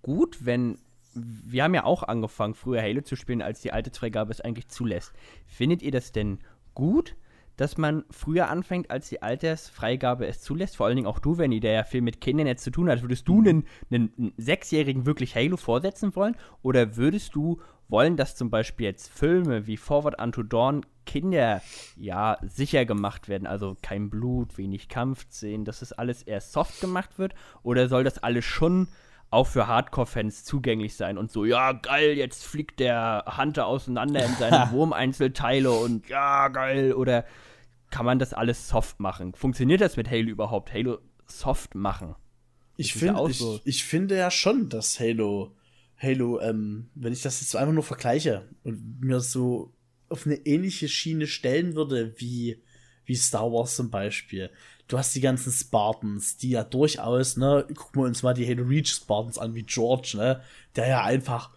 gut, wenn wir haben ja auch angefangen, früher Halo zu spielen, als die alte Freigabe es eigentlich zulässt. Findet ihr das denn gut, dass man früher anfängt, als die Altersfreigabe es zulässt? Vor allen Dingen auch du, Wendy, der ja viel mit Kindern jetzt zu tun hat. Würdest du einen, einen Sechsjährigen wirklich Halo vorsetzen wollen? Oder würdest du wollen, dass zum Beispiel jetzt Filme wie Forward Unto Dawn Kinder ja sicher gemacht werden, also kein Blut, wenig Kampfszenen, dass das alles eher soft gemacht wird? Oder soll das alles schon auch für Hardcore-Fans zugänglich sein und so, ja, geil, jetzt fliegt der Hunter auseinander in seine Wurmeinzelteile und ja, geil, oder kann man das alles soft machen? Funktioniert das mit Halo überhaupt? Halo soft machen? Ich, find, ja ich, so. ich finde ja schon, dass Halo Halo, ähm, wenn ich das jetzt einfach nur vergleiche und mir so auf eine ähnliche Schiene stellen würde wie, wie Star Wars zum Beispiel. Du hast die ganzen Spartans, die ja durchaus, ne, gucken wir uns mal die Halo Reach Spartans an, wie George, ne, der ja einfach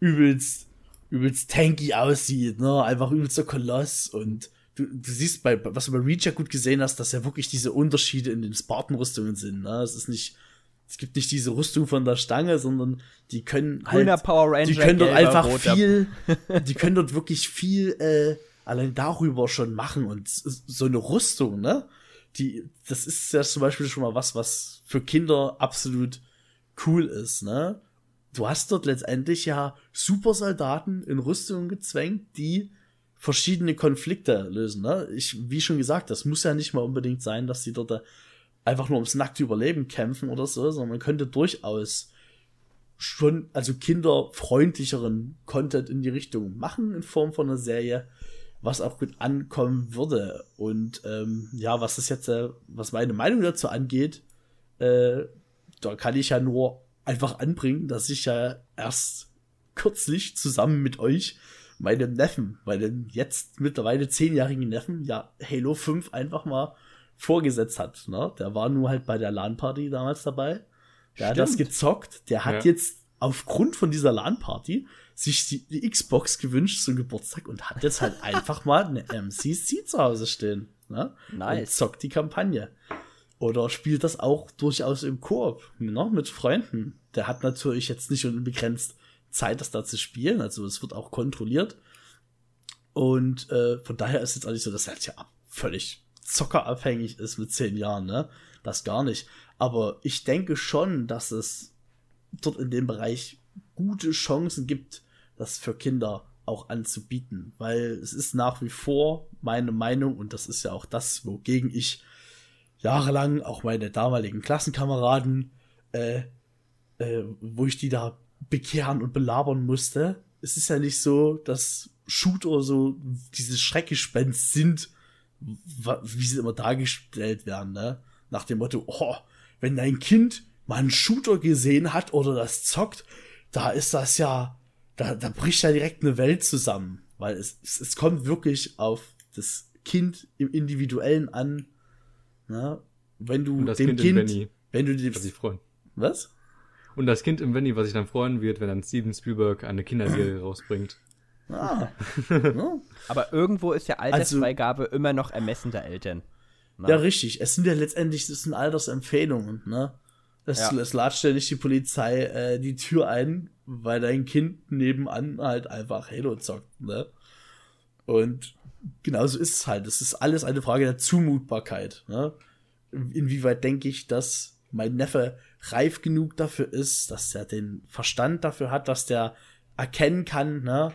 übelst, übelst tanky aussieht, ne, einfach übelst so Koloss und du, du siehst bei, was du bei Reach ja gut gesehen hast, dass ja wirklich diese Unterschiede in den Spartan-Rüstungen sind, ne, es ist nicht, es gibt nicht diese Rüstung von der Stange, sondern die können halt, die können dort einfach viel, die können dort wirklich viel äh, allein darüber schon machen und so eine Rüstung, ne? die, das ist ja zum Beispiel schon mal was, was für Kinder absolut cool ist, ne? Du hast dort letztendlich ja Supersoldaten in Rüstungen gezwängt, die verschiedene Konflikte lösen, ne? Ich, wie schon gesagt, das muss ja nicht mal unbedingt sein, dass die dort einfach nur ums nackte Überleben kämpfen oder so, sondern man könnte durchaus schon, also kinderfreundlicheren Content in die Richtung machen in Form von einer Serie, was auch gut ankommen würde. Und ähm, ja, was das jetzt, äh, was meine Meinung dazu angeht, äh, da kann ich ja nur einfach anbringen, dass ich ja erst kürzlich zusammen mit euch meinem Neffen, meinem jetzt mittlerweile zehnjährigen Neffen, ja, Halo 5 einfach mal vorgesetzt hat. Ne? Der war nur halt bei der LAN-Party damals dabei. Der Stimmt. hat das gezockt. Der hat ja. jetzt aufgrund von dieser LAN-Party sich die, die, Xbox gewünscht zum Geburtstag und hat jetzt halt einfach mal eine MCC zu Hause stehen. Ne? Nice. Und zockt die Kampagne. Oder spielt das auch durchaus im Koop, ne? mit Freunden. Der hat natürlich jetzt nicht unbegrenzt Zeit, das da zu spielen. Also es wird auch kontrolliert. Und äh, von daher ist es jetzt auch nicht so, dass er halt ja völlig zockerabhängig ist mit zehn Jahren, ne? Das gar nicht. Aber ich denke schon, dass es dort in dem Bereich gute Chancen gibt, das für Kinder auch anzubieten. Weil es ist nach wie vor meine Meinung, und das ist ja auch das, wogegen ich jahrelang auch meine damaligen Klassenkameraden, äh, äh, wo ich die da bekehren und belabern musste. Es ist ja nicht so, dass Shooter so dieses Schreckgespenst sind, wie sie immer dargestellt werden, ne? Nach dem Motto, oh, wenn dein Kind mal einen Shooter gesehen hat oder das zockt, da ist das ja, da, da bricht ja direkt eine Welt zusammen. Weil es, es, es kommt wirklich auf das Kind im Individuellen an. Ne? Wenn du dem Kind, kind wenn du die, was ich freuen. Was? Und das Kind im Venny, was sich dann freuen wird, wenn dann Steven Spielberg eine Kinderserie rausbringt. Ah. ja. Aber irgendwo ist ja also Altersfreigabe also, immer noch Ermessen der Eltern. Ne? Ja, richtig. Es sind ja letztendlich, das sind Altersempfehlungen, ne? Es, ja. es latscht ja nicht die Polizei äh, die Tür ein, weil dein Kind nebenan halt einfach Halo zockt, ne? Und genauso ist es halt. Es ist alles eine Frage der Zumutbarkeit, ne? Inwieweit denke ich, dass mein Neffe reif genug dafür ist, dass er den Verstand dafür hat, dass der erkennen kann, ne?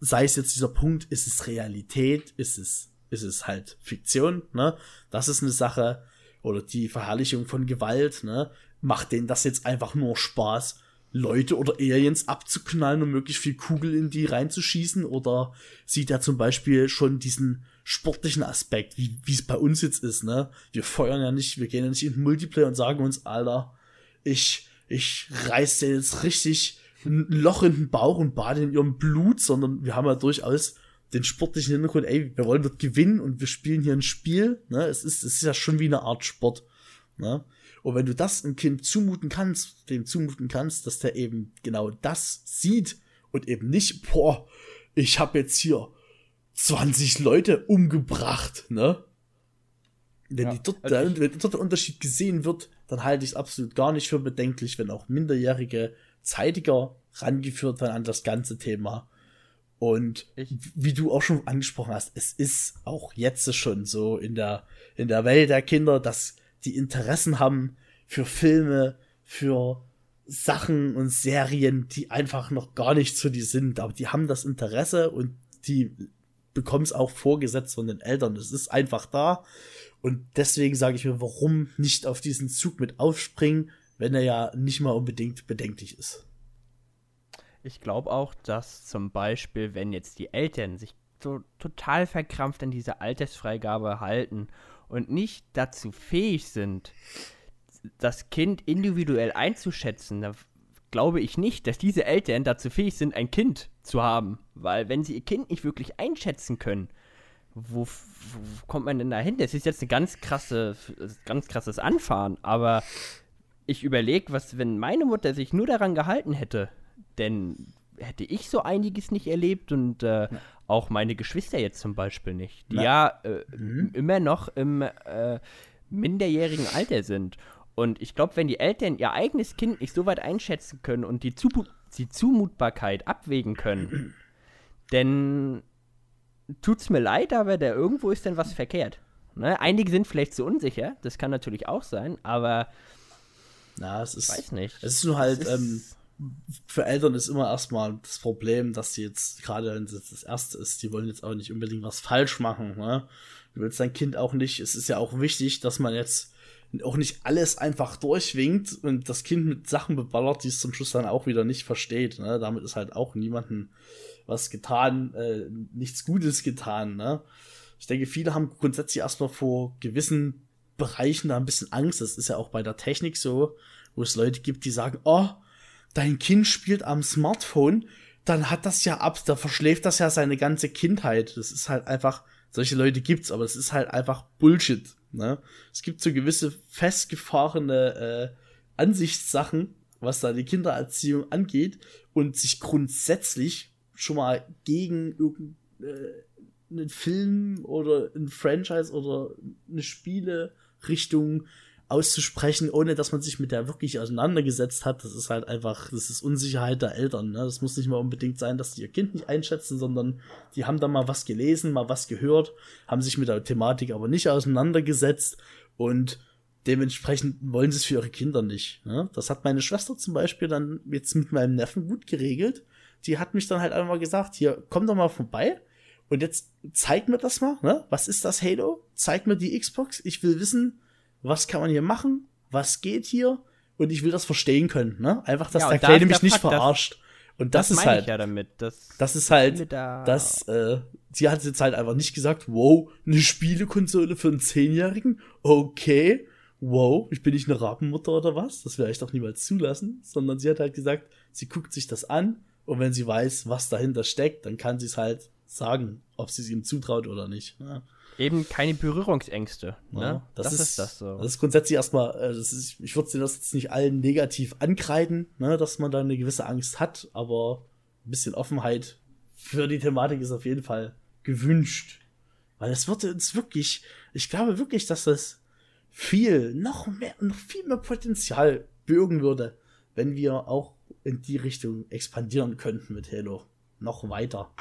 Sei es jetzt dieser Punkt, ist es Realität, ist es, ist es halt Fiktion, ne? Das ist eine Sache. Oder die Verherrlichung von Gewalt, ne? macht denen das jetzt einfach nur Spaß, Leute oder Aliens abzuknallen und möglichst viel Kugel in die reinzuschießen? Oder sieht er zum Beispiel schon diesen sportlichen Aspekt, wie es bei uns jetzt ist, ne? Wir feuern ja nicht, wir gehen ja nicht in den Multiplayer und sagen uns, Alter, ich, ich reiß dir jetzt richtig ein Loch in den Bauch und bade in ihrem Blut, sondern wir haben ja durchaus den sportlichen Hintergrund, ey, wir wollen dort gewinnen und wir spielen hier ein Spiel, ne? Es ist, es ist ja schon wie eine Art Sport, ne? Und wenn du das einem Kind zumuten kannst, dem zumuten kannst, dass der eben genau das sieht und eben nicht, boah, ich habe jetzt hier 20 Leute umgebracht, ne? Wenn, ja, die dort, also wenn dort der Unterschied gesehen wird, dann halte ich es absolut gar nicht für bedenklich, wenn auch Minderjährige zeitiger rangeführt werden an das ganze Thema. Und ich. wie du auch schon angesprochen hast, es ist auch jetzt schon so in der, in der Welt der Kinder, dass die Interessen haben für Filme, für Sachen und Serien, die einfach noch gar nicht zu die sind, aber die haben das Interesse und die bekommen es auch vorgesetzt von den Eltern. Es ist einfach da und deswegen sage ich mir, warum nicht auf diesen Zug mit aufspringen, wenn er ja nicht mal unbedingt bedenklich ist. Ich glaube auch, dass zum Beispiel, wenn jetzt die Eltern sich so total verkrampft an diese Altersfreigabe halten und nicht dazu fähig sind, das Kind individuell einzuschätzen, da glaube ich nicht, dass diese Eltern dazu fähig sind, ein Kind zu haben. Weil wenn sie ihr Kind nicht wirklich einschätzen können, wo, wo kommt man denn da hin? Das ist jetzt ein ganz krasse, ganz krasses Anfahren, aber ich überlege, was, wenn meine Mutter sich nur daran gehalten hätte, denn hätte ich so einiges nicht erlebt und äh, auch meine Geschwister jetzt zum Beispiel nicht, die Na. ja äh, mhm. immer noch im äh, minderjährigen Alter sind. Und ich glaube, wenn die Eltern ihr eigenes Kind nicht so weit einschätzen können und die, Zumu die Zumutbarkeit abwägen können, dann tut's mir leid, aber da irgendwo ist dann was verkehrt. Ne? Einige sind vielleicht zu unsicher, das kann natürlich auch sein, aber ja, es ist, weiß nicht. Es ist nur halt, ähm, für Eltern ist immer erstmal das Problem, dass sie jetzt, gerade wenn es das erste ist, die wollen jetzt auch nicht unbedingt was falsch machen. Ne? Du willst dein Kind auch nicht, es ist ja auch wichtig, dass man jetzt auch nicht alles einfach durchwinkt und das Kind mit Sachen beballert, die es zum Schluss dann auch wieder nicht versteht. Ne? Damit ist halt auch niemandem was getan, äh, nichts Gutes getan. Ne? Ich denke, viele haben grundsätzlich erstmal vor gewissen Bereichen da ein bisschen Angst. Das ist ja auch bei der Technik so, wo es Leute gibt, die sagen, oh, dein Kind spielt am Smartphone, dann hat das ja ab, da verschläft das ja seine ganze Kindheit. Das ist halt einfach, solche Leute gibt's, aber es ist halt einfach Bullshit. Ne? Es gibt so gewisse festgefahrene äh, Ansichtssachen, was da die Kindererziehung angeht und sich grundsätzlich schon mal gegen irgendeinen äh, Film oder ein Franchise oder eine Spiele-Richtung auszusprechen, ohne dass man sich mit der wirklich auseinandergesetzt hat. Das ist halt einfach, das ist Unsicherheit der Eltern. Ne? Das muss nicht mal unbedingt sein, dass die ihr Kind nicht einschätzen, sondern die haben da mal was gelesen, mal was gehört, haben sich mit der Thematik aber nicht auseinandergesetzt und dementsprechend wollen sie es für ihre Kinder nicht. Ne? Das hat meine Schwester zum Beispiel dann jetzt mit meinem Neffen gut geregelt. Die hat mich dann halt einfach gesagt, hier, komm doch mal vorbei. Und jetzt zeig mir das mal, ne? Was ist das Halo? Zeig mir die Xbox. Ich will wissen, was kann man hier machen, was geht hier und ich will das verstehen können, ne? Einfach, dass ja, der Kleine mich nicht Fakt, verarscht. Und das, das ist halt, ja damit. Das, das ist halt, da das, äh, sie hat jetzt halt einfach nicht gesagt, wow, eine Spielekonsole für einen Zehnjährigen, okay, wow, ich bin nicht eine Rabenmutter oder was, das werde ich doch niemals zulassen, sondern sie hat halt gesagt, sie guckt sich das an und wenn sie weiß, was dahinter steckt, dann kann sie es halt sagen, ob sie es ihm zutraut oder nicht. Ja. Eben keine Berührungsängste. Ne? Ja, das, das ist, ist, das so. Das ist grundsätzlich erstmal, äh, das ist, ich würde das jetzt nicht allen negativ ankreiden, ne, dass man da eine gewisse Angst hat, aber ein bisschen Offenheit für die Thematik ist auf jeden Fall gewünscht. Weil es würde uns wirklich, ich glaube wirklich, dass das viel, noch mehr, noch viel mehr Potenzial bürgen würde, wenn wir auch in die Richtung expandieren könnten mit Halo. Noch weiter.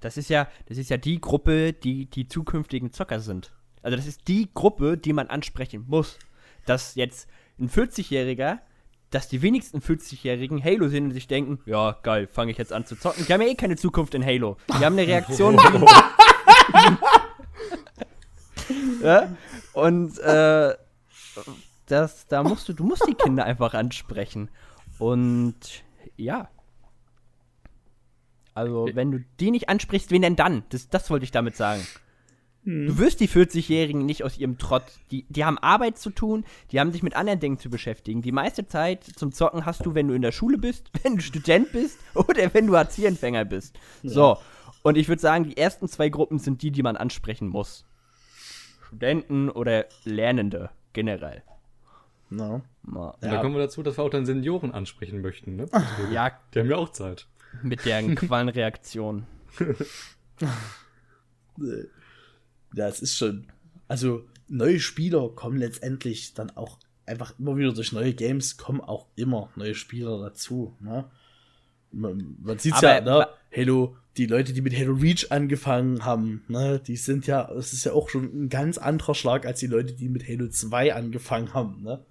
Das ist ja, das ist ja die Gruppe, die die zukünftigen Zocker sind. Also das ist die Gruppe, die man ansprechen muss. Dass jetzt ein 40-Jähriger, dass die wenigsten 40-Jährigen Halo sehen und sich denken, ja, geil, fange ich jetzt an zu zocken. Die haben ja eh keine Zukunft in Halo. Die haben eine Reaktion ja? Und äh, das, da musst du, du musst die Kinder einfach ansprechen. Und ja, also, wenn du die nicht ansprichst, wen denn dann? Das, das wollte ich damit sagen. Hm. Du wirst die 40-Jährigen nicht aus ihrem Trott. Die, die haben Arbeit zu tun, die haben sich mit anderen Dingen zu beschäftigen. Die meiste Zeit zum Zocken hast du, wenn du in der Schule bist, wenn du Student bist oder wenn du Hartz-IV-Empfänger bist. Ja. So. Und ich würde sagen, die ersten zwei Gruppen sind die, die man ansprechen muss. Studenten oder Lernende generell. No. Ja. Da kommen wir dazu, dass wir auch dann Senioren ansprechen möchten, ne? ja. Die haben ja auch Zeit. Mit deren Quallenreaktion. ja, es ist schon. Also, neue Spieler kommen letztendlich dann auch einfach immer wieder durch neue Games, kommen auch immer neue Spieler dazu. Ne? Man, man sieht ja, ne? Halo, die Leute, die mit Halo Reach angefangen haben, ne, die sind ja, es ist ja auch schon ein ganz anderer Schlag als die Leute, die mit Halo 2 angefangen haben, ne?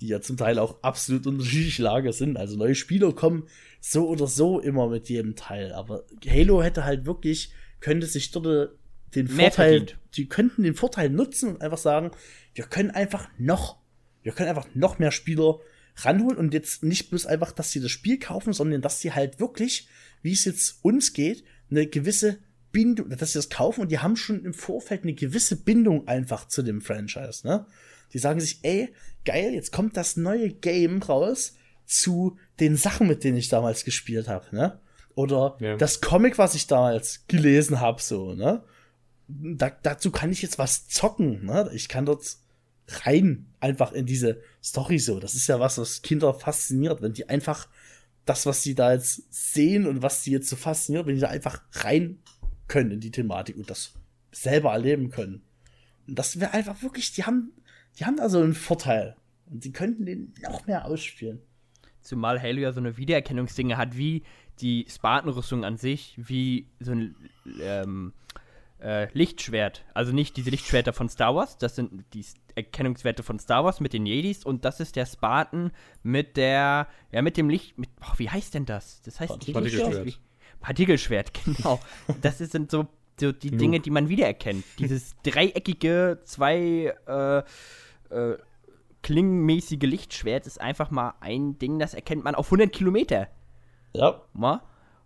die ja zum Teil auch absolut unterschiedliche Lager sind. Also neue Spieler kommen so oder so immer mit jedem Teil. Aber Halo hätte halt wirklich, könnte sich dort den Mehr Vorteil, verdient. die könnten den Vorteil nutzen und einfach sagen, wir können einfach noch, wir können einfach noch mehr Spieler ranholen und jetzt nicht bloß einfach, dass sie das Spiel kaufen, sondern dass sie halt wirklich, wie es jetzt uns geht, eine gewisse Bindung, dass sie das kaufen und die haben schon im Vorfeld eine gewisse Bindung einfach zu dem Franchise, ne? Die sagen sich, ey, geil, jetzt kommt das neue Game raus zu den Sachen, mit denen ich damals gespielt habe, ne? Oder ja. das Comic, was ich damals gelesen habe, so, ne? Da, dazu kann ich jetzt was zocken, ne? Ich kann dort rein einfach in diese Story so. Das ist ja was, was Kinder fasziniert, wenn die einfach das, was sie da jetzt sehen und was sie jetzt so fasziniert, wenn die da einfach rein können in die Thematik und das selber erleben können. Und das wäre einfach wirklich, die haben die haben da so einen Vorteil. Und sie könnten den noch mehr ausspielen. Zumal Halo ja so eine Wiedererkennungsdinge hat, wie die Spartan-Rüstung an sich, wie so ein ähm, äh, Lichtschwert. Also nicht diese Lichtschwerter von Star Wars, das sind die Erkennungswerte von Star Wars mit den Jedis und das ist der Spartan mit der, ja, mit dem Licht, mit, oh, wie heißt denn das? Das heißt Partikelschwert. Partikelschwert, genau. das sind so, so die Dinge, die man wiedererkennt. Dieses dreieckige, zwei äh, äh, klingenmäßige Lichtschwert ist einfach mal ein Ding, das erkennt man auf 100 Kilometer. Ja. Mal.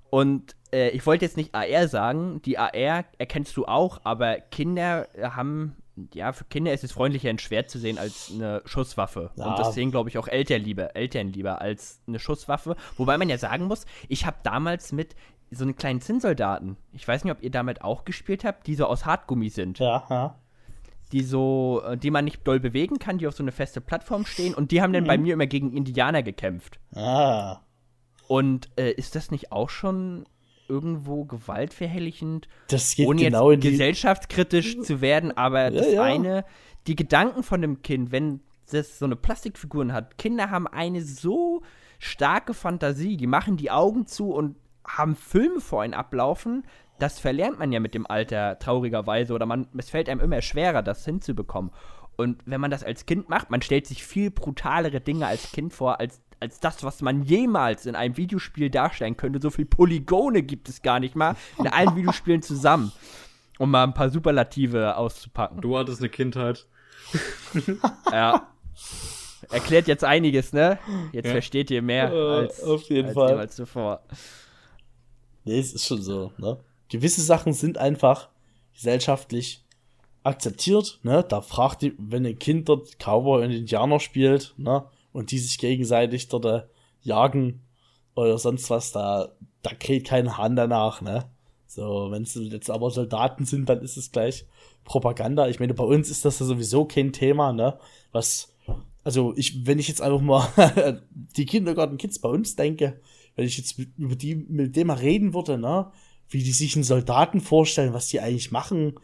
Und äh, ich wollte jetzt nicht AR sagen, die AR erkennst du auch, aber Kinder haben, ja, für Kinder ist es freundlicher, ein Schwert zu sehen als eine Schusswaffe. Ja. Und das sehen, glaube ich, auch Eltern lieber, Eltern lieber als eine Schusswaffe. Wobei man ja sagen muss, ich habe damals mit so einen kleinen Zinnsoldaten, ich weiß nicht, ob ihr damit auch gespielt habt, die so aus Hartgummi sind. Ja, ja. Die so, äh, die man nicht doll bewegen kann, die auf so eine feste Plattform stehen und die haben dann bei mir immer gegen Indianer gekämpft. Ah. Und äh, ist das nicht auch schon irgendwo gewaltverherrlichend, Das geht ohne genau jetzt die. gesellschaftskritisch zu werden, aber das ja. eine, die Gedanken von dem Kind, wenn das so eine Plastikfiguren hat, Kinder haben eine so starke Fantasie, die machen die Augen zu und haben Filme vor ihnen ablaufen, das verlernt man ja mit dem Alter traurigerweise oder man, es fällt einem immer schwerer, das hinzubekommen. Und wenn man das als Kind macht, man stellt sich viel brutalere Dinge als Kind vor, als, als das, was man jemals in einem Videospiel darstellen könnte. So viel Polygone gibt es gar nicht mal in allen Videospielen zusammen. Um mal ein paar Superlative auszupacken. Du hattest eine Kindheit. Ja. Erklärt jetzt einiges, ne? Jetzt Ja. versteht ihr mehr als, auf jeden als Fall. jemals zuvor. Nee, es ist schon so, ne? Gewisse Sachen sind einfach gesellschaftlich akzeptiert, ne? Da fragt die, wenn ein Kind dort Cowboy und Indianer spielt, ne? Und die sich gegenseitig dort äh, jagen oder sonst was, da, da kräht kein Hahn danach, ne? So, wenn es jetzt aber Soldaten sind, dann ist es gleich Propaganda. Ich meine, bei uns ist das ja sowieso kein Thema, ne? Was, also ich, wenn ich jetzt einfach mal die Kindergarten-Kids bei uns denke, wenn ich jetzt mit, über die mit dem mal reden würde, ne, wie die sich einen Soldaten vorstellen, was die eigentlich machen,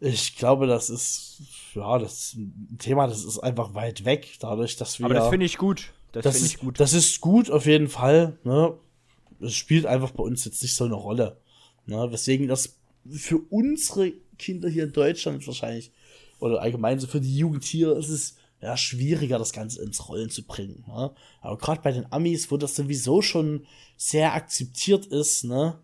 ich glaube, das ist ja das ist ein Thema, das ist einfach weit weg, dadurch, dass wir Aber das finde ich gut. Das, das finde ist ich gut. Das ist gut auf jeden Fall. Ne, es spielt einfach bei uns jetzt nicht so eine Rolle. Ne, weswegen das für unsere Kinder hier in Deutschland wahrscheinlich oder allgemein so für die Jugend hier ist es ja schwieriger, das Ganze ins Rollen zu bringen. Ne? Aber gerade bei den Amis, wo das sowieso schon sehr akzeptiert ist, ne,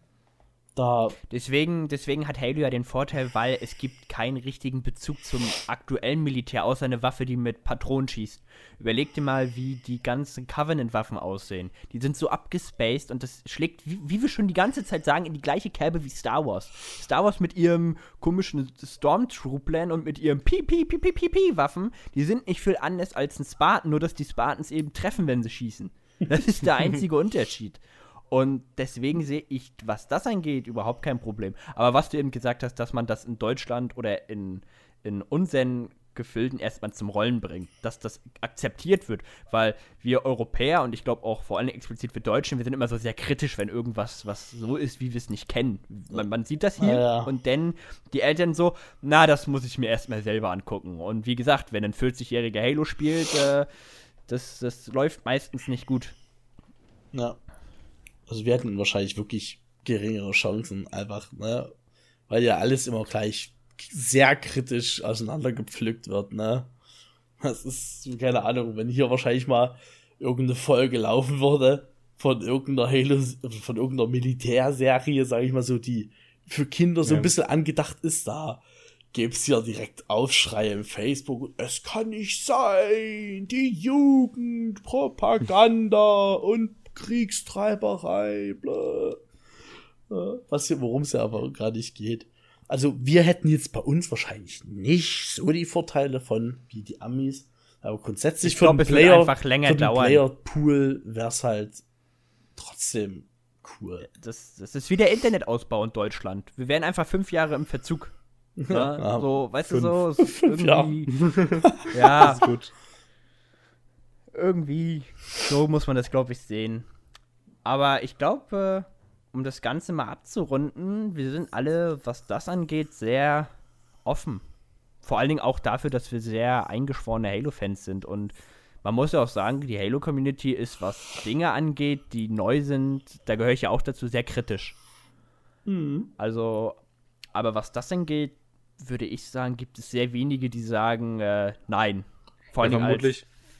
da Deswegen, deswegen hat Halo ja den Vorteil, weil es gibt keinen richtigen Bezug zum aktuellen Militär, außer eine Waffe, die mit Patronen schießt. Überleg dir mal, wie die ganzen Covenant-Waffen aussehen. Die sind so abgespaced und das schlägt, wie, wie wir schon die ganze Zeit sagen, in die gleiche Kerbe wie Star Wars. Star Wars mit ihrem komischen Stormtrooplern und mit ihren Pi-Pi-Pi-Pi-Pi-Waffen, die sind nicht viel anders als ein Spartan, nur dass die Spartans eben treffen, wenn sie schießen. Das ist der einzige Unterschied. Und deswegen sehe ich, was das angeht, überhaupt kein Problem. Aber was du eben gesagt hast, dass man das in Deutschland oder in, in unseren Gefilden erstmal zum Rollen bringt, dass das akzeptiert wird, weil wir Europäer und ich glaube auch vor allem explizit für Deutschen, wir sind immer so sehr kritisch, wenn irgendwas was so ist, wie wir es nicht kennen. Man, man sieht das hier Ja, und dann die Eltern so, na, das muss ich mir erstmal selber angucken. Und wie gesagt, wenn ein 40-jähriger Halo spielt, äh, das, das läuft meistens nicht gut. Ja. Also wir hätten wahrscheinlich wirklich geringere Chancen, einfach, ne? Weil ja alles immer gleich sehr kritisch auseinandergepflückt wird, ne? Das ist, keine Ahnung, wenn hier wahrscheinlich mal irgendeine Folge laufen würde von irgendeiner Halo, von irgendeiner Militärserie, sage ich mal so, die für Kinder so ein bisschen angedacht ist, da gibt's ja direkt Aufschrei im Facebook. Es kann nicht sein, die Jugend, Propaganda und Kriegstreiberei, bla. Ja, Was hier, worum es ja aber gerade nicht geht. Also wir hätten jetzt bei uns wahrscheinlich nicht so die Vorteile von wie die Amis, aber grundsätzlich Ich für glaub, den es Player, einfach länger für den dauern. Player Pool wär's halt trotzdem cool. Das, das ist wie der Internetausbau in Deutschland. Wir wären einfach fünf Jahre im Verzug. Ja, Ja, so, weißt fünf. du, so irgendwie. ja, Gut. Irgendwie. So muss man das, glaube ich, sehen. Aber ich glaube, äh, um das Ganze mal abzurunden, wir sind alle, was das angeht, sehr offen. Vor allen Dingen auch dafür, dass wir sehr eingeschworene Halo-Fans sind. Und man muss ja auch sagen, die Halo-Community ist, was Dinge angeht, die neu sind, da gehöre ich ja auch dazu, sehr kritisch. Also, aber was das angeht, würde ich sagen, gibt es sehr wenige, die sagen, äh, nein. Vor allem ja,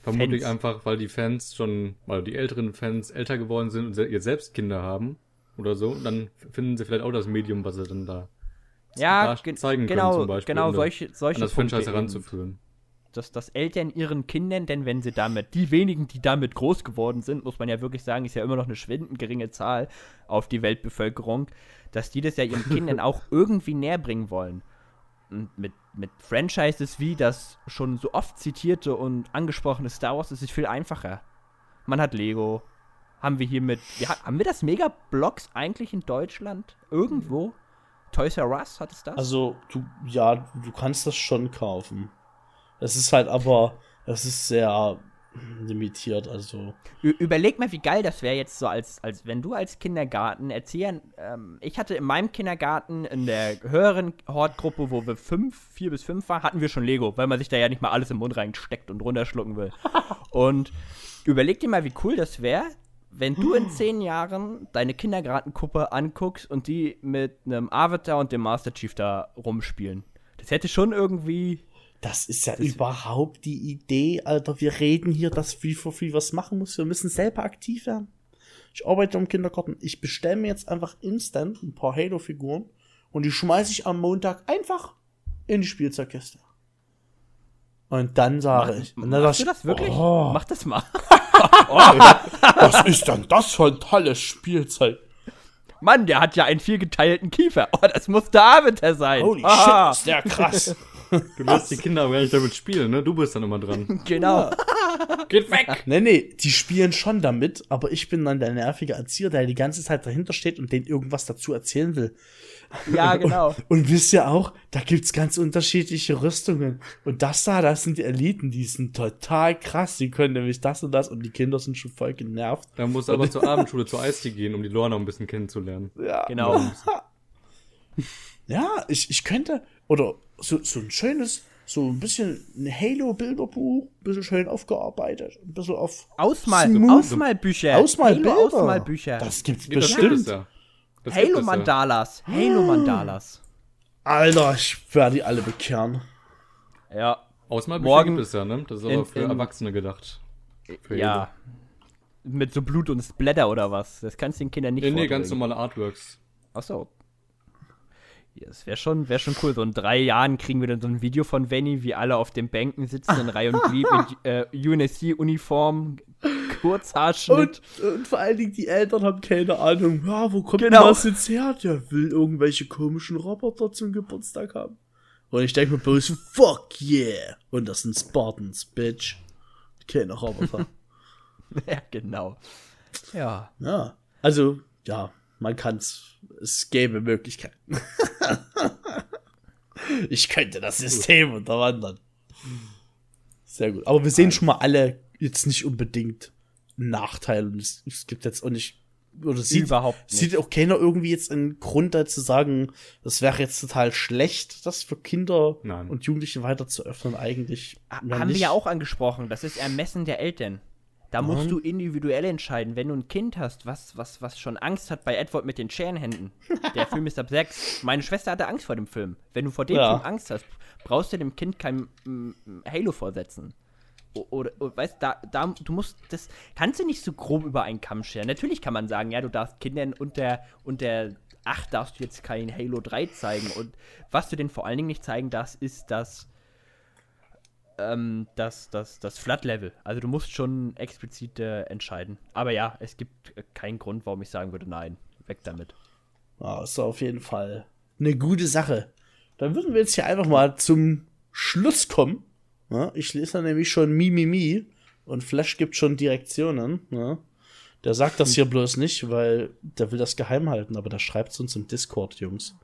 vermutlich, vermutlich einfach, weil die Fans schon, weil die älteren Fans älter geworden sind und ihr selbst Kinder haben oder so. Und dann finden sie vielleicht auch das Medium, was sie dann da ja, zeigen genau, können, zum Beispiel. Genau, solche, solche an das Franchise heranzuführen. Dass, dass Eltern ihren Kindern, denn wenn sie damit, die wenigen, die damit groß geworden sind, muss man ja wirklich sagen, ist ja immer noch eine schwindend geringe Zahl auf die Weltbevölkerung, dass die das ja ihren Kindern auch irgendwie näher bringen wollen. Mit, mit Franchises wie das schon so oft zitierte und angesprochene Star Wars ist es viel einfacher. Man hat Lego. Haben wir hier mit. Ja, haben wir das Mega-Blocks eigentlich in Deutschland? Irgendwo? Toys R Us hat es das? Also, du, ja, du kannst das schon kaufen. Es ist halt aber, es ist sehr limitiert, also. Überleg mal, wie geil das wäre jetzt so, als, als wenn du als Kindergarten erzählen. Ähm, ich hatte in meinem Kindergarten in der höheren Hortgruppe, wo wir fünf, vier bis fünf waren, hatten wir schon Lego, weil man sich da ja nicht mal alles im Mund reinsteckt und runterschlucken will. und überleg dir mal, wie cool das wäre, wenn du in zehn Jahren deine Kindergartenkuppe anguckst und die mit einem Avatar und dem Master Chief da rumspielen. Das hätte schon irgendwie. Das ist ja das überhaupt die Idee, Alter. Wir reden hier, dass wie für viel was machen muss. Wir müssen selber aktiv werden. Ich arbeite im Kindergarten. Ich bestelle mir jetzt einfach instant ein paar Halo-Figuren und die schmeiße ich am Montag einfach in die Spielzeugkiste. Und dann sage ich. Und dann Machst du das wirklich? Oh. Mach das mal. oh, was ist denn das für ein tolles Spielzeug? Mann, der hat ja einen vielgeteilten Kiefer. Oh, das muss der Arbeiter sein. Holy Aha. shit, ist der krass. Du lässt die Kinder aber gar nicht damit spielen, ne? Du bist dann immer dran. Genau. Geht weg. Nee, nee, die spielen schon damit, aber ich bin dann der nervige Erzieher, der die ganze Zeit dahinter steht und denen irgendwas dazu erzählen will. Ja, genau. Und, und wisst ihr auch, da gibt's ganz unterschiedliche Rüstungen. Und das da, das sind die Eliten, die sind total krass. Die können nämlich das und das und die Kinder sind schon voll genervt. Da muss aber zur Abendschule, zur Eistee gehen, um die Lorna ein bisschen kennenzulernen. Ja. Genau. Ja, ich, ich könnte, oder so, so ein schönes, so ein bisschen ein Halo-Bilderbuch, ein bisschen schön aufgearbeitet, ein bisschen auf Ausmal, Ausmalbücher. Ausmalbilder. Halo Ausmalbücher. Das gibt's nee, bestimmt. Das das Halo Mandalas. Ja. Halo Mandalas. Alter, ich werde die alle bekehren. Ja. Ausmalbücher Morgen gibt es ja, ne? Das ist aber für in, Erwachsene gedacht. Für ja. Halo. Mit so Blut und Splatter oder was? Das kannst du den Kindern nicht Nee, nee, ganz normale Artworks. Achso, ja, das wäre schon, wär schon cool. So in drei Jahren kriegen wir dann so ein Video von Venny, wie alle auf den Bänken sitzen in Reihe und Glied in äh, UNSC-Uniform, Kurzhaarschnitt. Und, und, vor allen Dingen die Eltern haben keine Ahnung, ja, wo kommt genau. das jetzt her? Der will irgendwelche komischen Roboter zum Geburtstag haben. Und ich denke mir bloß, fuck yeah. Und das sind Spartans, Bitch. Keine Roboter. ja, genau. Ja. Ja. Also, ja, man kann's. Es gäbe Möglichkeiten. ich könnte das System unterwandern. Sehr gut. Aber wir sehen schon mal alle jetzt nicht unbedingt einen Nachteil. Und es, es gibt jetzt auch nicht. Oder sieht, Überhaupt nicht. sieht auch keiner irgendwie jetzt einen Grund da zu sagen, das wäre jetzt total schlecht, das für Kinder Nein. und Jugendliche weiter zu öffnen, eigentlich. Haben nicht. wir ja auch angesprochen. Das ist Ermessen der Eltern. Da musst mhm. du individuell entscheiden. Wenn du ein Kind hast, was, was, was schon Angst hat bei Edward mit den Scherenhänden. Der Film ist ab sechs. Meine Schwester hatte Angst vor dem Film. Wenn du vor dem ja. Film Angst hast, brauchst du dem Kind kein mm, Halo vorsetzen. Oder, oder weißt da, da, du musst das kannst du nicht so grob über einen Kamm scheren. Natürlich kann man sagen, ja, du darfst Kindern unter unter ach, darfst du jetzt kein Halo 3 zeigen und was du denn vor allen Dingen nicht zeigen darfst, ist dass ähm, das, das, das Flat-Level. Also du musst schon explizit äh, entscheiden. Aber ja, es gibt äh, keinen Grund, warum ich sagen würde, nein, weg damit. Ja, ist auf jeden Fall eine gute Sache. Dann würden wir jetzt hier einfach mal zum Schluss kommen. Ja, ich lese da nämlich schon Mimimi Mi, Mi und Flash gibt schon Direktionen. Ja. Der sagt das hier bloß nicht, weil der will das geheim halten, aber der schreibt es uns im Discord, Jungs.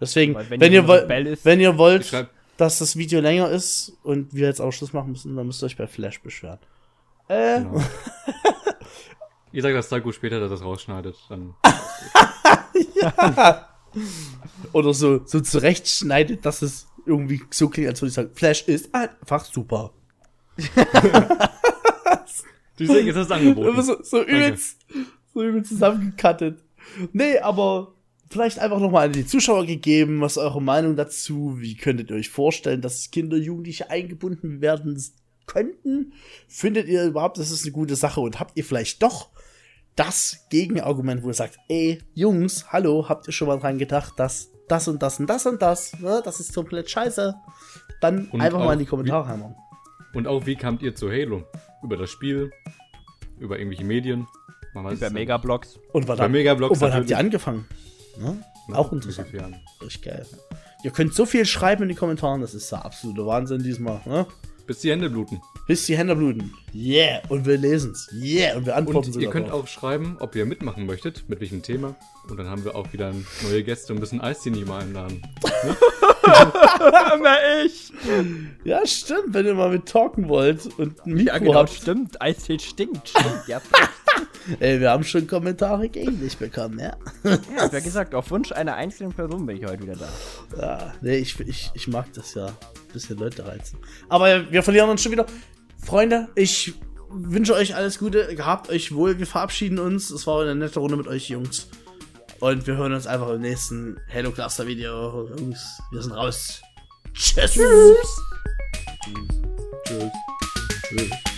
Deswegen, wenn, wenn, ihr, wenn ihr wollt, dass das Video länger ist und wir jetzt auch Schluss machen müssen, dann müsst ihr euch bei Flash beschweren. Äh. Genau. ihr sagt das Taku später, dass das rausschneidet, dann. ja. Oder so, so zurechtschneidet, dass es irgendwie so klingt, als würde ich sagen, Flash ist einfach super. du ist das Angebot. So, so übelst, so übelst zusammengekattet. Nee, aber vielleicht einfach nochmal an die Zuschauer gegeben. Was eure Meinung dazu? Wie könntet ihr euch vorstellen, dass Kinder, Jugendliche eingebunden werden könnten? Findet ihr überhaupt, das ist eine gute Sache? Und habt ihr vielleicht doch das Gegenargument, wo ihr sagt, ey, Jungs, hallo, habt ihr schon mal dran gedacht, dass das und das und das und das, ne, das ist komplett scheiße. Dann und einfach mal in die Kommentare hämmern. Und auch, wie kamt ihr zu Halo? Über das Spiel? Über irgendwelche Medien? Über Megablogs. Und wann, Megablogs und wann habt ihr angefangen? Ne? Auch interessant. Richtig geil. Ihr könnt so viel schreiben in die Kommentare, das ist der absolute Wahnsinn diesmal. Ne? Bis die Hände bluten. Bis die Hände bluten. Yeah. Und wir lesen es. Yeah. Und wir antworten Und ihr könnt drauf. auch schreiben, ob ihr mitmachen möchtet, mit welchem Thema. Und dann haben wir auch wieder neue Gäste und müssen Eistini mal einladen. Ne? Na ich. Ja, stimmt, wenn ihr mal mit talken wollt und ein Mikro ja, genau, habt. stimmt. Eistee stinkt. Stimmt, ja. Ey, wir haben schon Kommentare gegen dich bekommen, ja. Ich habe gesagt, auf Wunsch einer einzelnen Person bin ich heute wieder da. Ja, nee, ich, ich, ich mag das ja. Ein bisschen Leute reizen. Aber wir verlieren uns schon wieder. Freunde, ich wünsche euch alles Gute. Gehabt euch wohl. Wir verabschieden uns. Es war eine nette Runde mit euch, Jungs. Und wir hören uns einfach im nächsten Hello Cluster Video. Jungs, wir sind raus. Tschüss. Tschüss. Tschüss. Tschüss.